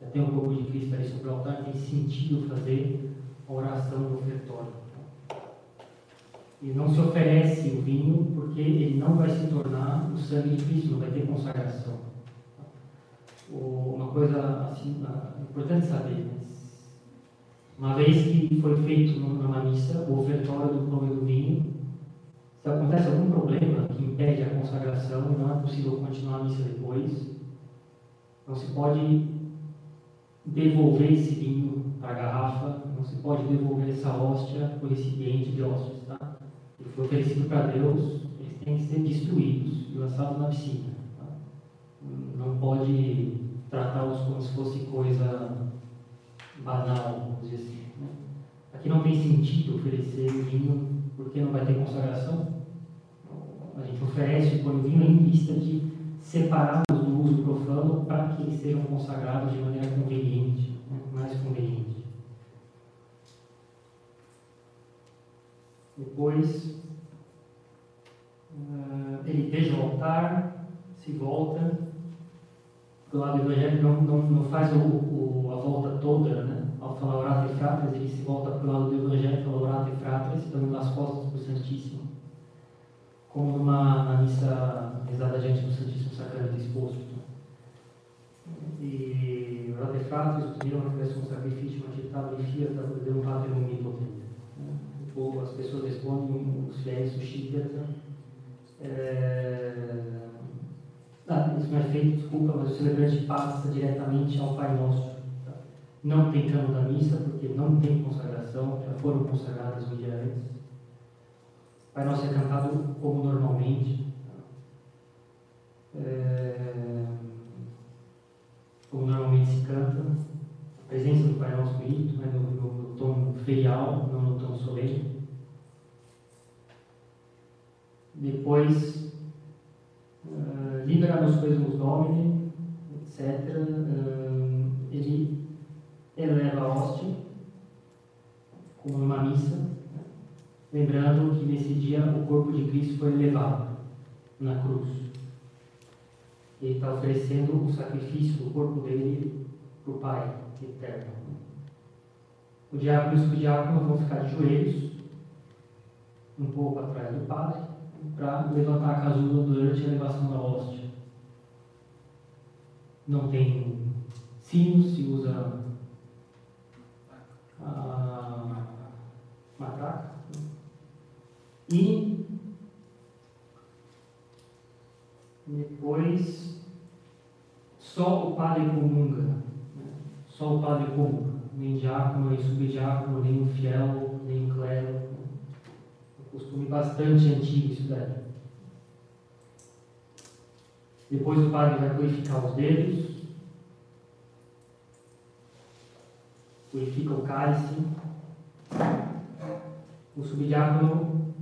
Já tem o corpo de Cristo ali sobre o altar, tem sentido fazer a oração do ofertório. Tá? E não se oferece o vinho, porque ele não vai se tornar o sangue de Cristo, não vai ter consagração uma coisa assim, importante saber. Uma vez que foi feito numa missa o ofertório do pão e do vinho, se acontece algum problema que impede a consagração e não é possível continuar a missa depois, não se pode devolver esse vinho para a garrafa, não se pode devolver essa hóstia para o recipiente de hóstias, tá? Ele foi oferecido para Deus, eles têm que ser destruídos e lançados na piscina. Tá? Não pode tratá-los como se fosse coisa banal, vamos dizer assim. Né? Aqui não tem sentido oferecer vinho porque não vai ter consagração. A gente oferece o vinho em vista de separá-los do uso profano para que eles sejam consagrados de maneira conveniente, né? mais conveniente. Depois, uh, ele beija o altar, se volta do lado evangélico não, não, não faz o, o, a volta toda, né? Ao falar orate e fratres, ele se volta para o lado do evangelho fala orate e fratres, dando as costas para o Santíssimo. Como numa, na missa rezada diante do Santíssimo Sacramento exposto. E orate e fratres, utiliram a reflexão sacrifício, agitado e fiat, de um pater omnipotente. Né? As pessoas respondem, os fiéis, o xícara. É, ah, isso não é feito, desculpa, mas o celebrante passa diretamente ao Pai Nosso. Tá? Não tem cano da missa, porque não tem consagração, já foram consagradas um dia antes. O Pai Nosso é cantado como normalmente. Tá? É... Como normalmente se canta. A presença do Pai Nosso grito, né, no, no, tom ferial, não no tom solene. Depois uh, liberados coisas domini, etc., uh, ele eleva a hóstia, como numa missa, lembrando que nesse dia o corpo de Cristo foi levado na cruz. Ele está oferecendo o sacrifício do corpo dele para o Pai eterno. O diácono e os diáconos vão ficar de joelhos, um pouco atrás do Padre, para levantar a casula durante a elevação da hóstia. Não tem sino, se usa a matraca. E depois só o padre comunga, né? só o padre comunga, nem diácono, nem subdiácono, nem o fiel, nem o clero costume bastante antigo isso daí. Depois o padre vai purificar os dedos, purifica o cálice, o subdiácono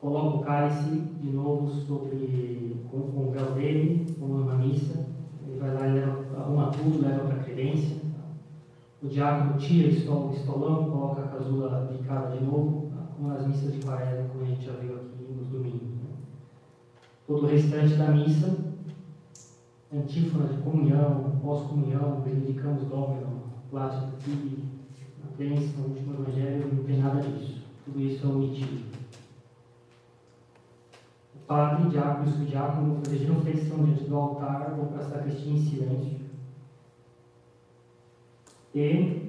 coloca o cálice de novo sobre, com, com o véu dele, como numa missa, ele vai lá e leva, arruma tudo, leva para a credência. O diácono tira o estolão, coloca a casula picada de novo, como nas missas de quaresma, como a gente já viu aqui nos domingos. Né? Todo o restante da missa, antífona de comunhão, pós-comunhão, benedicamos Domino, plástico aqui, na crença, no último evangelho, não tem nada disso. Tudo isso é omitido. O padre, diácono e subdiácono vão fazer reflexão diante do altar, vão para a sacristia em silêncio. E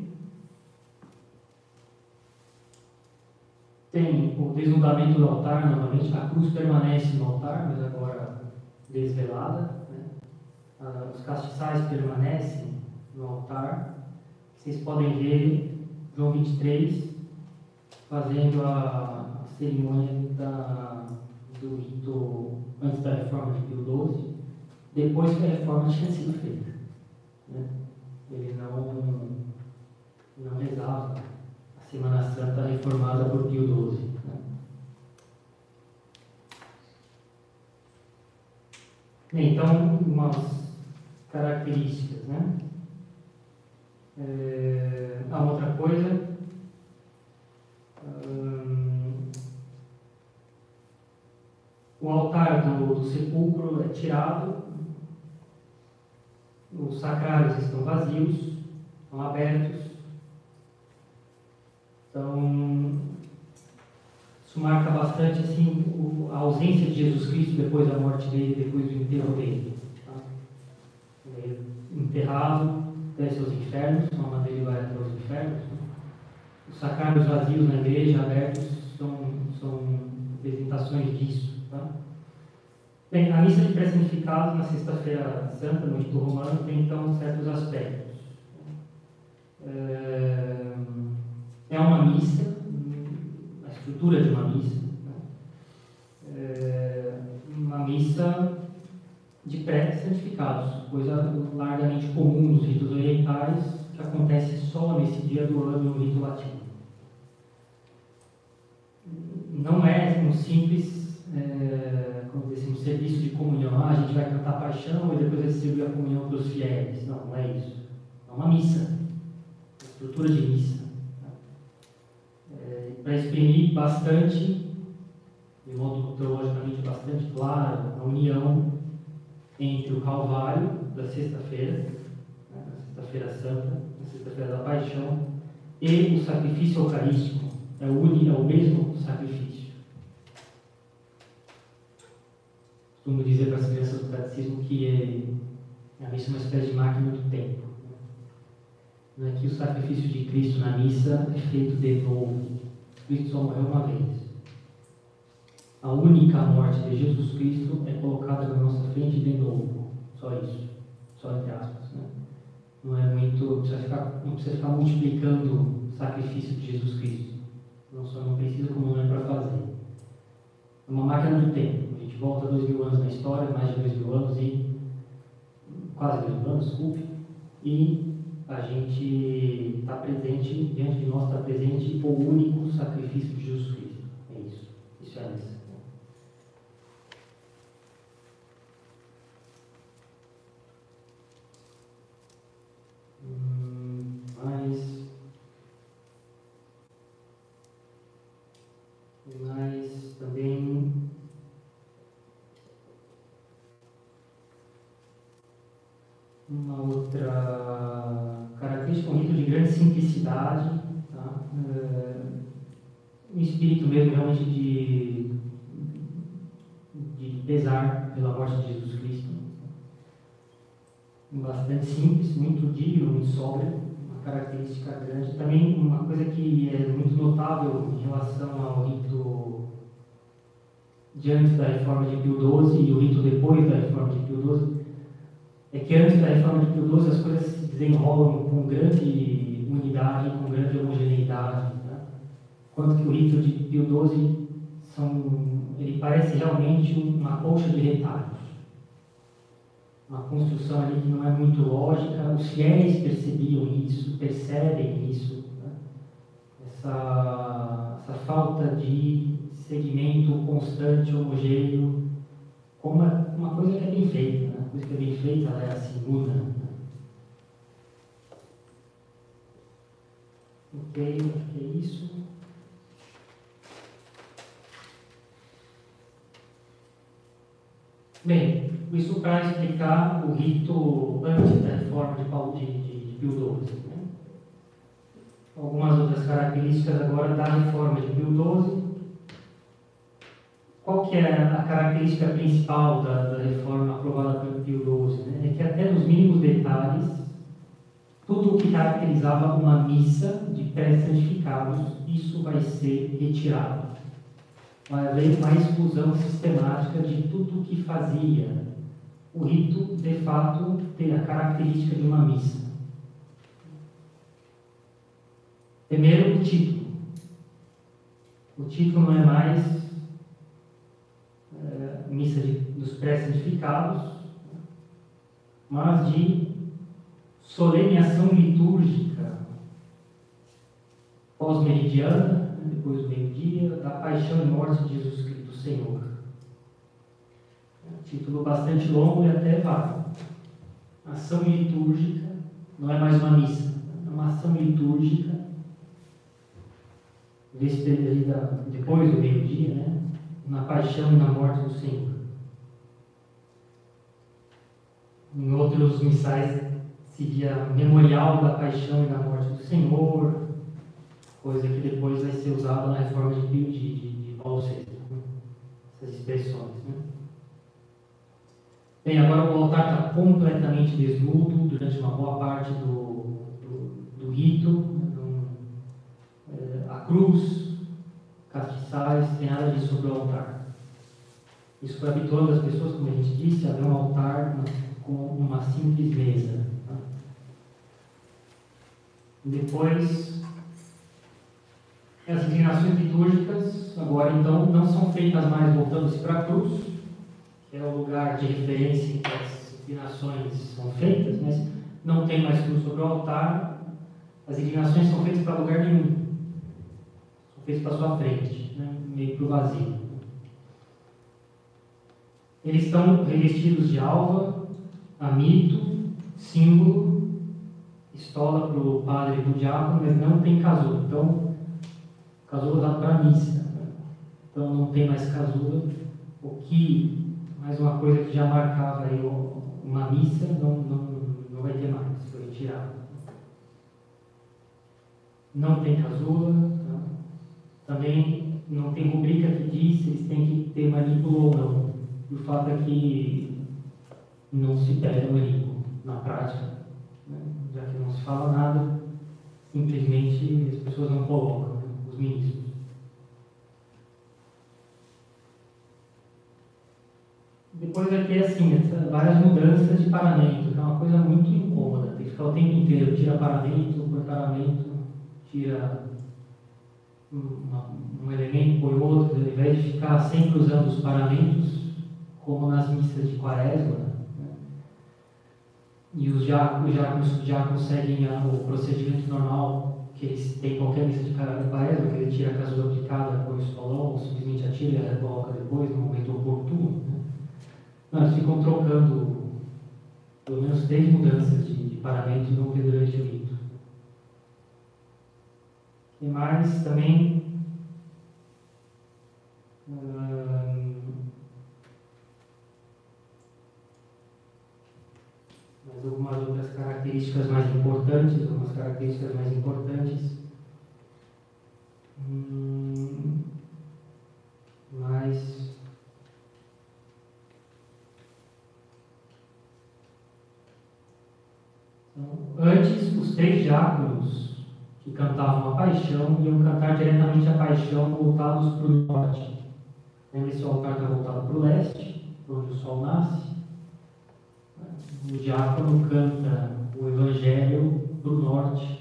tem o desnudamento do altar novamente, a cruz permanece no altar, mas agora desvelada. Né? Os castiçais permanecem no altar. Vocês podem ver João 23 fazendo a cerimônia da, do rito antes da reforma de Pio XII, depois que a reforma tinha sido feita. Né? Ele não, não rezava a Semana Santa reformada por Pio XII. Né? Então, umas características. Né? É, a outra coisa. O altar do, do sepulcro é tirado, os sacrários estão vazios, estão abertos. Então, isso marca bastante assim, a ausência de Jesus Cristo depois da morte dele, depois do enterro dele. Tá? Ele é enterrado, desce aos infernos, uma maneira ele vai até os infernos. Né? Os sacrários vazios na igreja, abertos, são, são representações disso. Tá? Bem, a missa de pré-significado na Sexta-feira Santa, no rito romano, tem então certos aspectos. É, é uma missa, a estrutura de uma missa, né? é uma missa de pré-santificados, coisa largamente comum nos ritos orientais, que acontece só nesse dia do ano no rito latino. Não é um simples, é, dizer, um serviço de comunhão. Ah, a gente vai cantar paixão e depois receber a comunhão dos fiéis. Não, não é isso. É uma missa, estrutura de missa. É, Para exprimir bastante, de modo teologicamente bastante claro, a união entre o Calvário da sexta-feira, né, na sexta-feira santa, na sexta-feira da paixão, e o sacrifício eucarístico. É o, é o mesmo sacrifício. Costumo dizer para as crianças do catecismo que é, a missa é uma espécie de máquina do tempo. Não é que o sacrifício de Cristo na missa é feito de novo. Cristo só morreu uma vez. A única morte de Jesus Cristo é colocada na nossa frente de novo. Só isso. Só entre aspas. Né? Não é muito. Não precisa, ficar, não precisa ficar multiplicando o sacrifício de Jesus Cristo. Não só não precisa, como não é para fazer. É uma máquina do tempo. Volta dois mil anos na história, mais de dois mil anos e. quase dois mil anos, desculpe. E a gente está presente, diante de nós está presente o único sacrifício de Jesus Cristo. É isso. Isso é a missa. Hum, mais. Mas também. Uma outra característica, um rito de grande simplicidade, tá? É, um espírito mesmo realmente de, de pesar pela morte de Jesus Cristo bastante simples, muito digno, muito sóbrio, uma característica grande. Também uma coisa que é muito notável em relação ao rito antes da reforma de Pio XII e o rito depois da reforma de Pio XII, é que antes da reforma de Pio XII as coisas se desenrolam com grande unidade, com grande homogeneidade. Enquanto que o rito de Pio XII são, ele parece realmente uma colcha de retalhos uma construção ali que não é muito lógica. Os fiéis percebiam isso, percebem isso, né? essa, essa falta de segmento constante, homogêneo, como uma, coisa que é bem feita. Né? A coisa que é bem feita ela é assim, una. Né? Ok, acho que é isso. Bem, isso para explicar o rito antes da reforma de, Paulo, de, de, de Pio XII. Né? algumas outras características agora da reforma de Pio XII. Qual que é a característica principal da, da reforma aprovada por Pio XII? Né? É que até nos mínimos detalhes, tudo o que caracterizava uma missa de pré-santificados, isso vai ser retirado. Uma exclusão sistemática de tudo o que fazia o rito, de fato, ter a característica de uma missa. Primeiro, o título. O título não é mais é, missa de, dos pré-santificados, mas de soleneação litúrgica pós-meridiana, depois do meio-dia, da paixão e morte de Jesus Cristo Senhor. Título bastante longo e até vago. Ação litúrgica não é mais uma missa, é uma ação litúrgica depois do meio-dia, né? na paixão e na morte do Senhor. Em outros missais seria memorial da paixão e da morte do Senhor, coisa que depois vai ser usada na reforma de, de, de, de Paulo VI, né? essas expressões. Né? Bem, agora o altar está completamente desnudo durante uma boa parte do, do, do rito, cruz, castiçais, tem nada disso sobre o altar. Isso foi habituando as pessoas, como a gente disse, a ver um altar com uma simples mesa. Tá? Depois, as inclinações litúrgicas, agora então, não são feitas mais voltando-se para a cruz, que é o lugar de referência em que as inclinações são feitas, mas não tem mais cruz sobre o altar, as inclinações são feitas para lugar nenhum fez para sua frente, né? meio para o vazio. Eles estão revestidos de alva, amito, símbolo, estola para o padre e para o diácono, mas não tem casulo. Então, casulo dá para missa. Então não tem mais casulo. O que, mais uma coisa que já marcava aí uma missa, não, não, não vai ter mais, foi retirado. Não tem casula, também não tem rubrica que diz se eles têm que ter manípulo ou não. E o fato é que não se pede o manípulo na prática. Né? Já que não se fala nada, simplesmente as pessoas não colocam Depois vai ter assim, várias mudanças de paramento, que é uma coisa muito incômoda. Tem que ficar o tempo inteiro, tira paramento, põe paramento, tira um elemento por outro, ao invés de ficar sempre usando os paramentos, como nas missas de quaresma, né? e os diáconos, os diáconos seguem o procedimento normal que eles têm qualquer missa de quaresma, que ele tira a casura aplicada, põe o espolão, simplesmente atira e coloca depois, no momento oportuno. Né? Não, eles ficam trocando pelo menos três mudanças de, de paramento no durante o rito. E mais também hum, mais algumas outras características mais importantes, algumas características mais importantes. Hum, mas então, antes os três diáconos que cantavam a paixão iam cantar diretamente a paixão voltados para o norte. Lembre-se, o altar está voltado para o leste, onde o sol nasce. O diácono canta o evangelho para o norte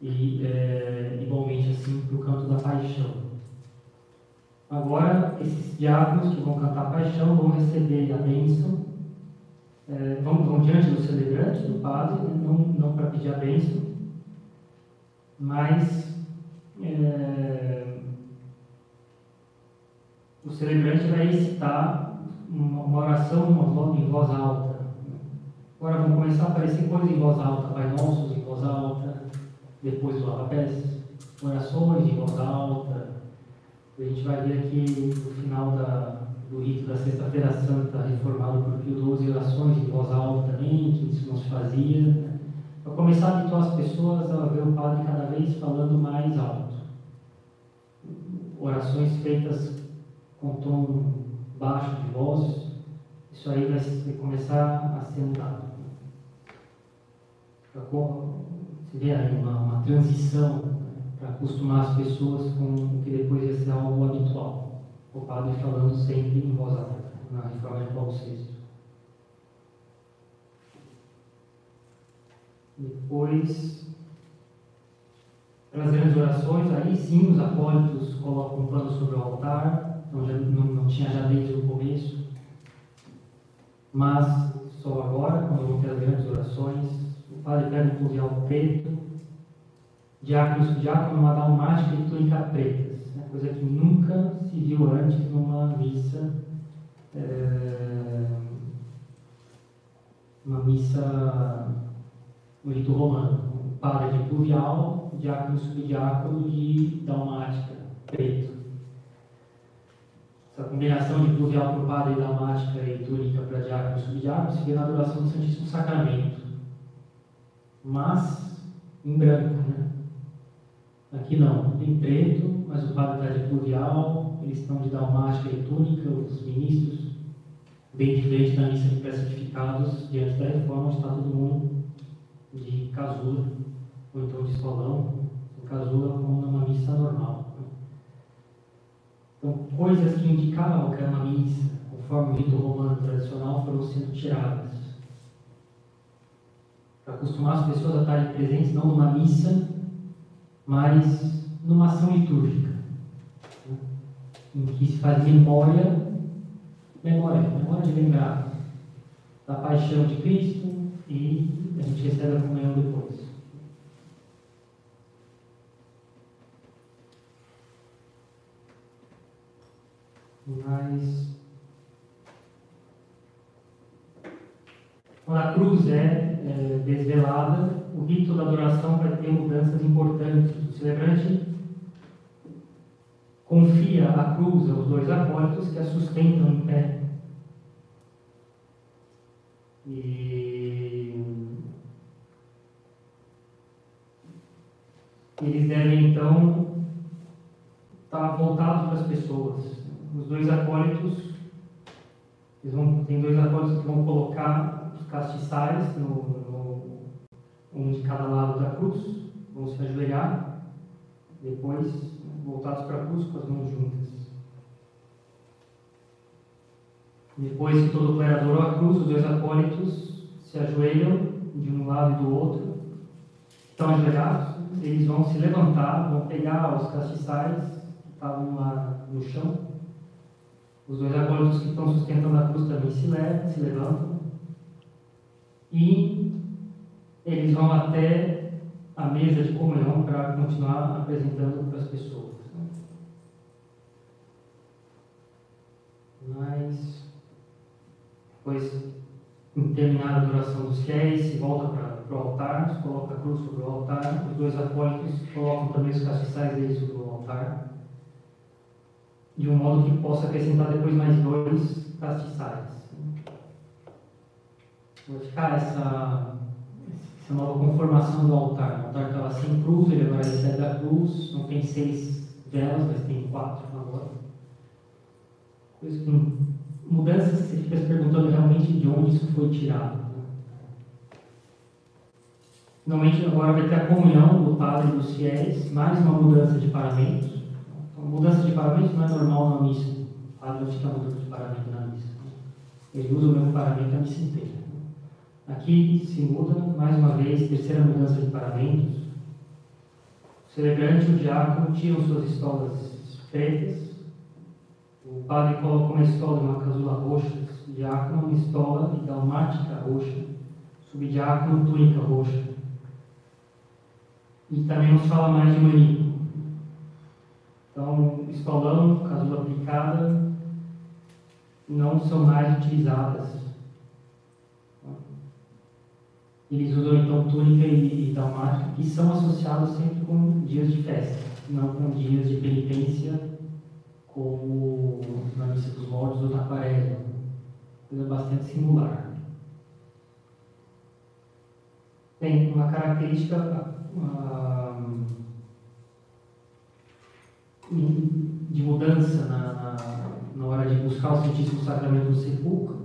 e, é, igualmente assim, para o canto da paixão. Agora, esses diáconos que vão cantar a paixão vão receber a bênção, é, vão, vão diante do celebrante, do padre, né? não, não para pedir a bênção, mas é, o celebrante vai recitar uma, uma oração uma, em voz alta. Agora vão começar a aparecer coisas em voz alta, Pai Nossos em voz alta, depois o Lava-Pés, orações em voz alta. A gente vai ver aqui no final da, do rito da Sexta-feira Santa, reformado por Pio XII, orações em voz alta também, que isso não se fazia. para começar a habituar as pessoas a ver o padre cada vez falando mais alto. Orações feitas com tom baixo de voz, isso aí vai, começar a ser mudado. Você vê aí uma, uma transição né, para acostumar as pessoas com o que depois vai ser algo habitual. O padre falando sempre em voz alta, na reforma de Paulo VI. Depois, pelas grandes orações, aí sim os apólitos colocam um pano sobre o altar, não, já, não, não tinha já desde o começo, mas só agora, quando ter as grandes orações, o padre pede um pluvial preto, diácono e diácono uma dalmática e túnica pretas, né? coisa que nunca se viu antes numa missa, é, uma missa no rito romano. Padre de pluvial, diácono e subdiácono de dalmática preto. Essa combinação de pluvial para o padre, dalmática e túnica para diácono e subdiácono se vê na adoração do Santíssimo Sacramento. Mas em branco, né? Aqui não, tem preto, mas o padre está de pluvial, eles estão de dalmática e túnica, os ministros, bem diferente da missa de pré-santificados, diante da reforma, está todo mundo de casula, ou então de solão, em casula como numa missa normal. Então, coisas que indicavam que era uma missa, conforme o rito romano tradicional, foram sendo tiradas. Para acostumar as pessoas a estarem presentes não numa missa, mas numa ação litúrgica, né? em que se faz memória, memória, memória de lembrar da paixão de Cristo e a gente recebe a comunhão depois. Mas quando a cruz é, é desvelada, o rito da adoração vai ter mudanças importantes. O celebrante confia a cruz aos dois apóstolos que a sustentam em pé. E eles devem então estar voltados para as pessoas. Os dois acólitos, eles vão, tem dois acólitos que vão colocar os castiçais no, no, um de cada lado da cruz, vão se ajoelhar, depois voltados para a cruz com as mãos juntas. Depois que todo o clero adorou a cruz, os dois acólitos se ajoelham de um lado e do outro, estão ajoelhados, eles vão se levantar, vão pegar os castiçais que estavam lá no chão. Os dois acólitos que estão sustentando a cruz também se, se levantam. E eles vão até a mesa de comunhão para continuar apresentando para as pessoas. Mas, depois, em terminar a adoração dos fiéis, se volta para o altar, se coloca a cruz sobre o altar, os dois apóstolos colocam também os castiçais deles sobre o altar, de um modo que possa acrescentar depois mais dois castiçais. Vai ficar essa, essa nova conformação do altar. O altar estava sem cruz, ele agora recebe a cruz, não tem seis velas, mas tem quatro agora. Coisa que, mudanças que você fica se perguntando realmente de onde isso foi tirado. Finalmente, agora vai ter a comunhão do padre e dos fiéis, mais uma mudança de paramentos. Mudança de paramentos não é normal na missa. O padre fica mudando de paramento na missa. Ele usa o mesmo paramento a missa inteira. Aqui se muda, mais uma vez, terceira mudança de paramentos. O celebrante e o diácono tiram suas estolas pretas. O padre coloca uma estola e uma casula roxa. O diácono uma estola e dalmática roxa. Subdiácono túnica roxa. E também nos fala mais de manico. Então, estolão, casula aplicada, não são mais utilizadas eles usam então túnica e, e dalmática, que são associados sempre com dias de festa, não com dias de penitência, como na missa dos mortos ou na quaresma. Coisa bastante singular. tem uma característica ah, de mudança na, na, na, hora de buscar o Santíssimo Sacramento do sepulcro.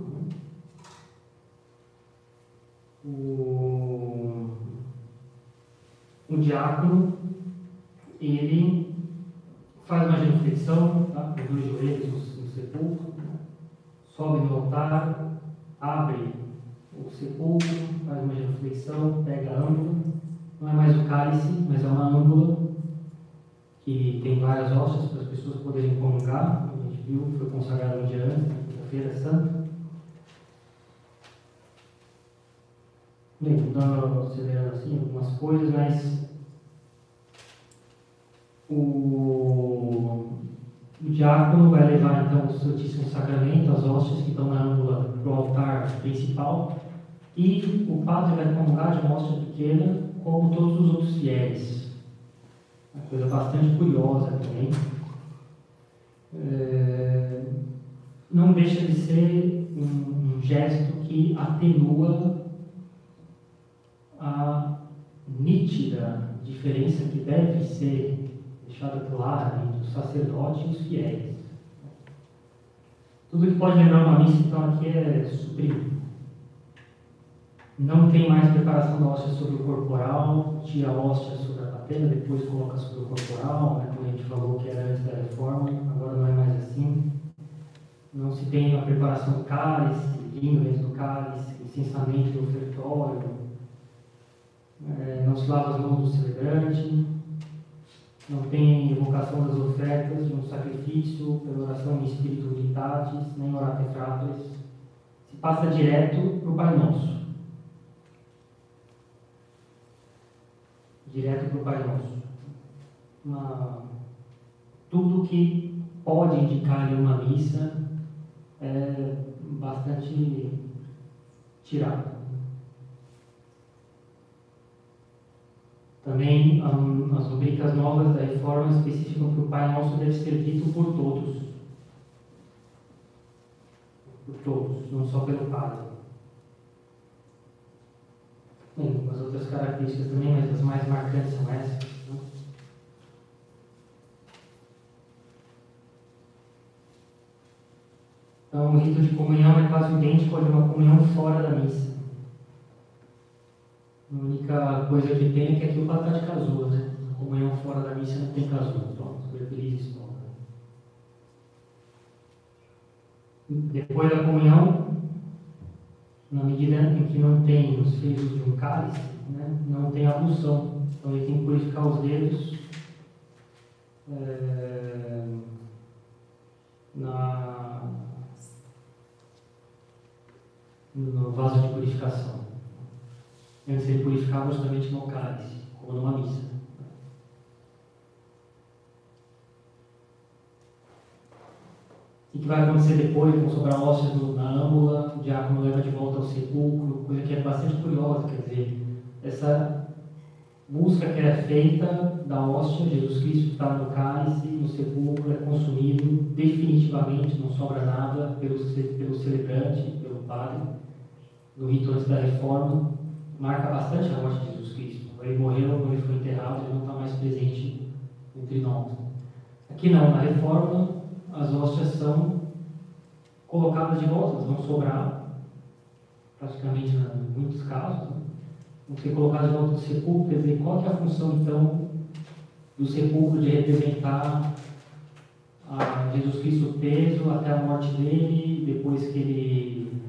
O, o diácono, ele faz uma genuflexão, tá? com dois joelhos no, no sepulcro, sobe no altar, abre o sepulcro, faz uma genuflexão, pega a âmbula, não é mais o cálice, mas é uma âmbula que tem várias hóstias para as pessoas poderem comungar, a gente viu, foi consagrado um dia antes, na quinta-feira santa. Bem, dando acelerando assim algumas coisas, mas o, o diácono vai levar então o Santíssimo Sacramento, as hóstias que estão na âmbula para o altar principal, e o padre vai comungar de uma hóstia pequena, como todos os outros fiéis. Uma coisa bastante curiosa também. É, não deixa de ser um, um gesto que atenua a nítida diferença que deve ser deixada clara entre o sacerdote e os fiéis. Tudo que pode lembrar uma missa, então, aqui é suprimido. Não tem mais preparação da hóstia sobre o corporal, tira a hóstia sobre a patena, depois coloca sobre o corporal, né, como a gente falou que era antes da reforma, agora não é mais assim. Não se tem a preparação do cálice, vinho dentro do cálice, licenciamento do ofertório, é, não se lava as mãos do celebrante, não tem evocação das ofertas de um sacrifício pela oração em espírito unitatis, nem orate fratres, se passa direto para o Pai Nosso. Direto para o Pai Nosso. Uma, tudo que pode indicar uma missa é bastante tirado. Também um, as rubricas novas da reforma especificam que o Pai Nosso deve ser dito por todos. Por todos, não só pelo Padre. Tem as outras características também, mas as mais marcantes são essas. Né? Então, o rito de comunhão é quase idêntico de uma comunhão fora da missa. A única coisa que tem é que aqui o está de casulo, né? A comunhão fora da missa não tem casulo. Pronto, feliz isso. Depois da comunhão, na medida em que não tem os feitos de um cálice, né, não tem ablução. Então ele tem que purificar os dedos é, na, no vaso de purificação. Antes ele purificava justamente no cálice, como numa missa. O que vai acontecer depois? Vão sobrar ossos na âmbula, o diácono leva de volta ao sepulcro, coisa que é bastante curiosa, quer dizer, essa busca que era feita da hóstia, Jesus Cristo está no cálice, no sepulcro, é consumido definitivamente, não sobra nada pelo, pelo celebrante, pelo padre, no rito antes da reforma, marca bastante a morte de Jesus Cristo. Ele morreu, quando ele foi enterrado, ele não está mais presente entre nós. Aqui não, na reforma, as hóstias são colocadas de volta, elas vão sobrar, praticamente em muitos casos, né? vão ser volta no sepulcro, quer dizer, qual é a função então do sepulcro de representar a Jesus Cristo preso até a morte dele, depois que ele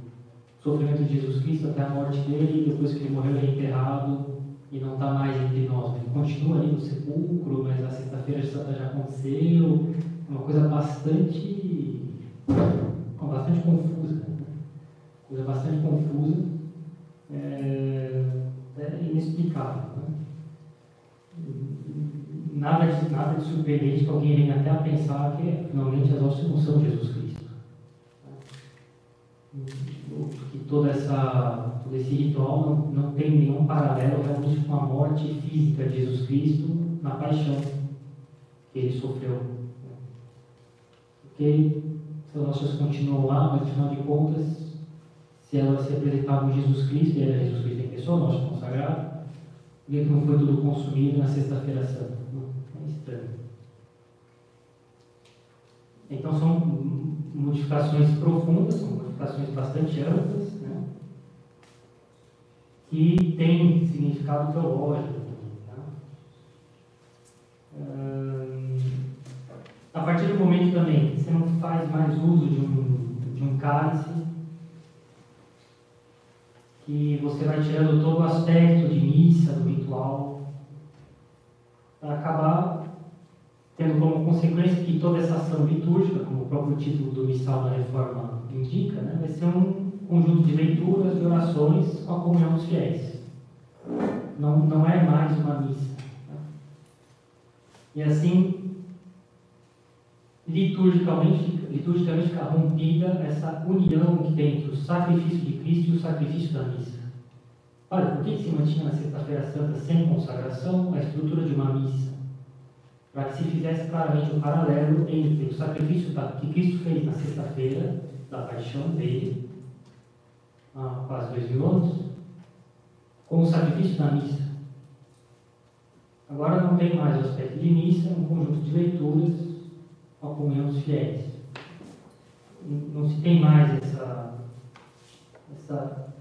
sofrimento de Jesus Cristo até a morte dele, depois que ele morreu enterrado e não está mais entre nós. Ele continua ali no sepulcro, mas a sexta-feira santa já aconteceu, uma coisa bastante, bastante confusa, né? Coisa bastante confusa, é, é inexplicável. Né? Nada de, nada de surpreendente que alguém venha até a pensar que finalmente as hóstias não são Jesus Cristo. Que toda essa, todo esse ritual não, não tem nenhum paralelo realmente com a morte física de Jesus Cristo na paixão que ele sofreu porque as nossas continuam lá, mas afinal de contas, se elas se apresentavam Jesus Cristo, e era Jesus Cristo em pessoa, nosso consagrado, que não foi tudo consumido na Sexta-feira Santa? É estranho. Então são modificações profundas, são modificações bastante amplas, né? que têm significado teológico. Tá? a partir do momento também que você não faz mais uso de um, de um cálice, que você vai tirando todo o aspecto de missa, do ritual, para acabar tendo como consequência que toda essa ação litúrgica, como o próprio título do missal da reforma indica, né, vai ser um conjunto de leituras, de orações com a comunhão dos fiéis. Não, não é mais uma missa. Tá? E assim, liturgicamente, liturgicamente fica rompida essa união que tem entre o sacrifício de Cristo e o sacrifício da missa. Olha, por que se mantinha na Sexta-feira Santa sem consagração a estrutura de uma missa? Para que se fizesse claramente um paralelo entre o sacrifício que Cristo fez na sexta-feira, da paixão dele, há quase dois mil anos, com o sacrifício da missa. Agora não tem mais o aspecto de missa, é um conjunto de leituras com a comunhão dos fiéis. Não se tem mais essa, essa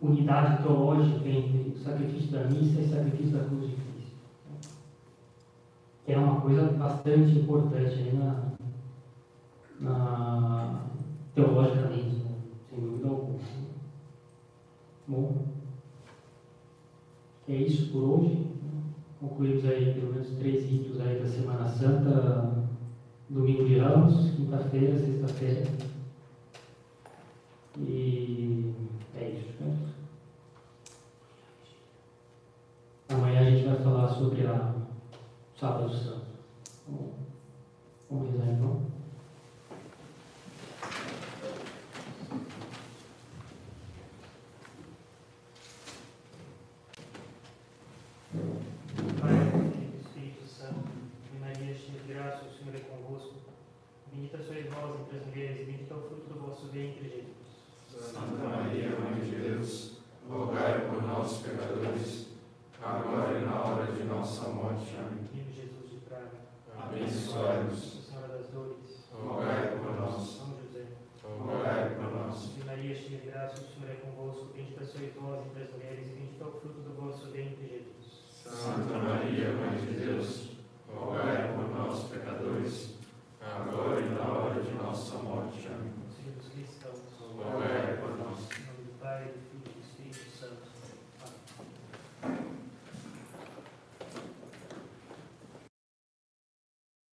unidade teológica entre o sacrifício da missa e o sacrifício da cruz de Cristo. Que é uma coisa bastante importante na, na, teologicamente, né? sem dúvida alguma. Bom, é isso por hoje. Concluímos aí pelo menos três ritos aí da Semana Santa, domingo de Ramos, quinta-feira, sexta-feira. E é isso. Né? Amanhã a gente vai falar sobre a Sábado Santo. Vamos rezar então. Senhor é convosco. Bendita sois vós entre as mulheres, bendito é o fruto do vosso ventre, Jesus. Santa Maria, Mãe de Deus, rogai por nós, pecadores, agora e na hora de nossa morte. Amém. Jesus de Praga, abençoai-nos. Senhora das Dores, rogai por nós. São José, rogai por nós. Maria, cheia de graça, o Senhor é convosco. Bendita sois vós entre as mulheres, e bendito é o fruto do vosso ventre, Jesus. Santa Maria, Mãe de Deus, rogai por nós pecadores, agora e na hora de nossa morte. Amém. Deus cristão.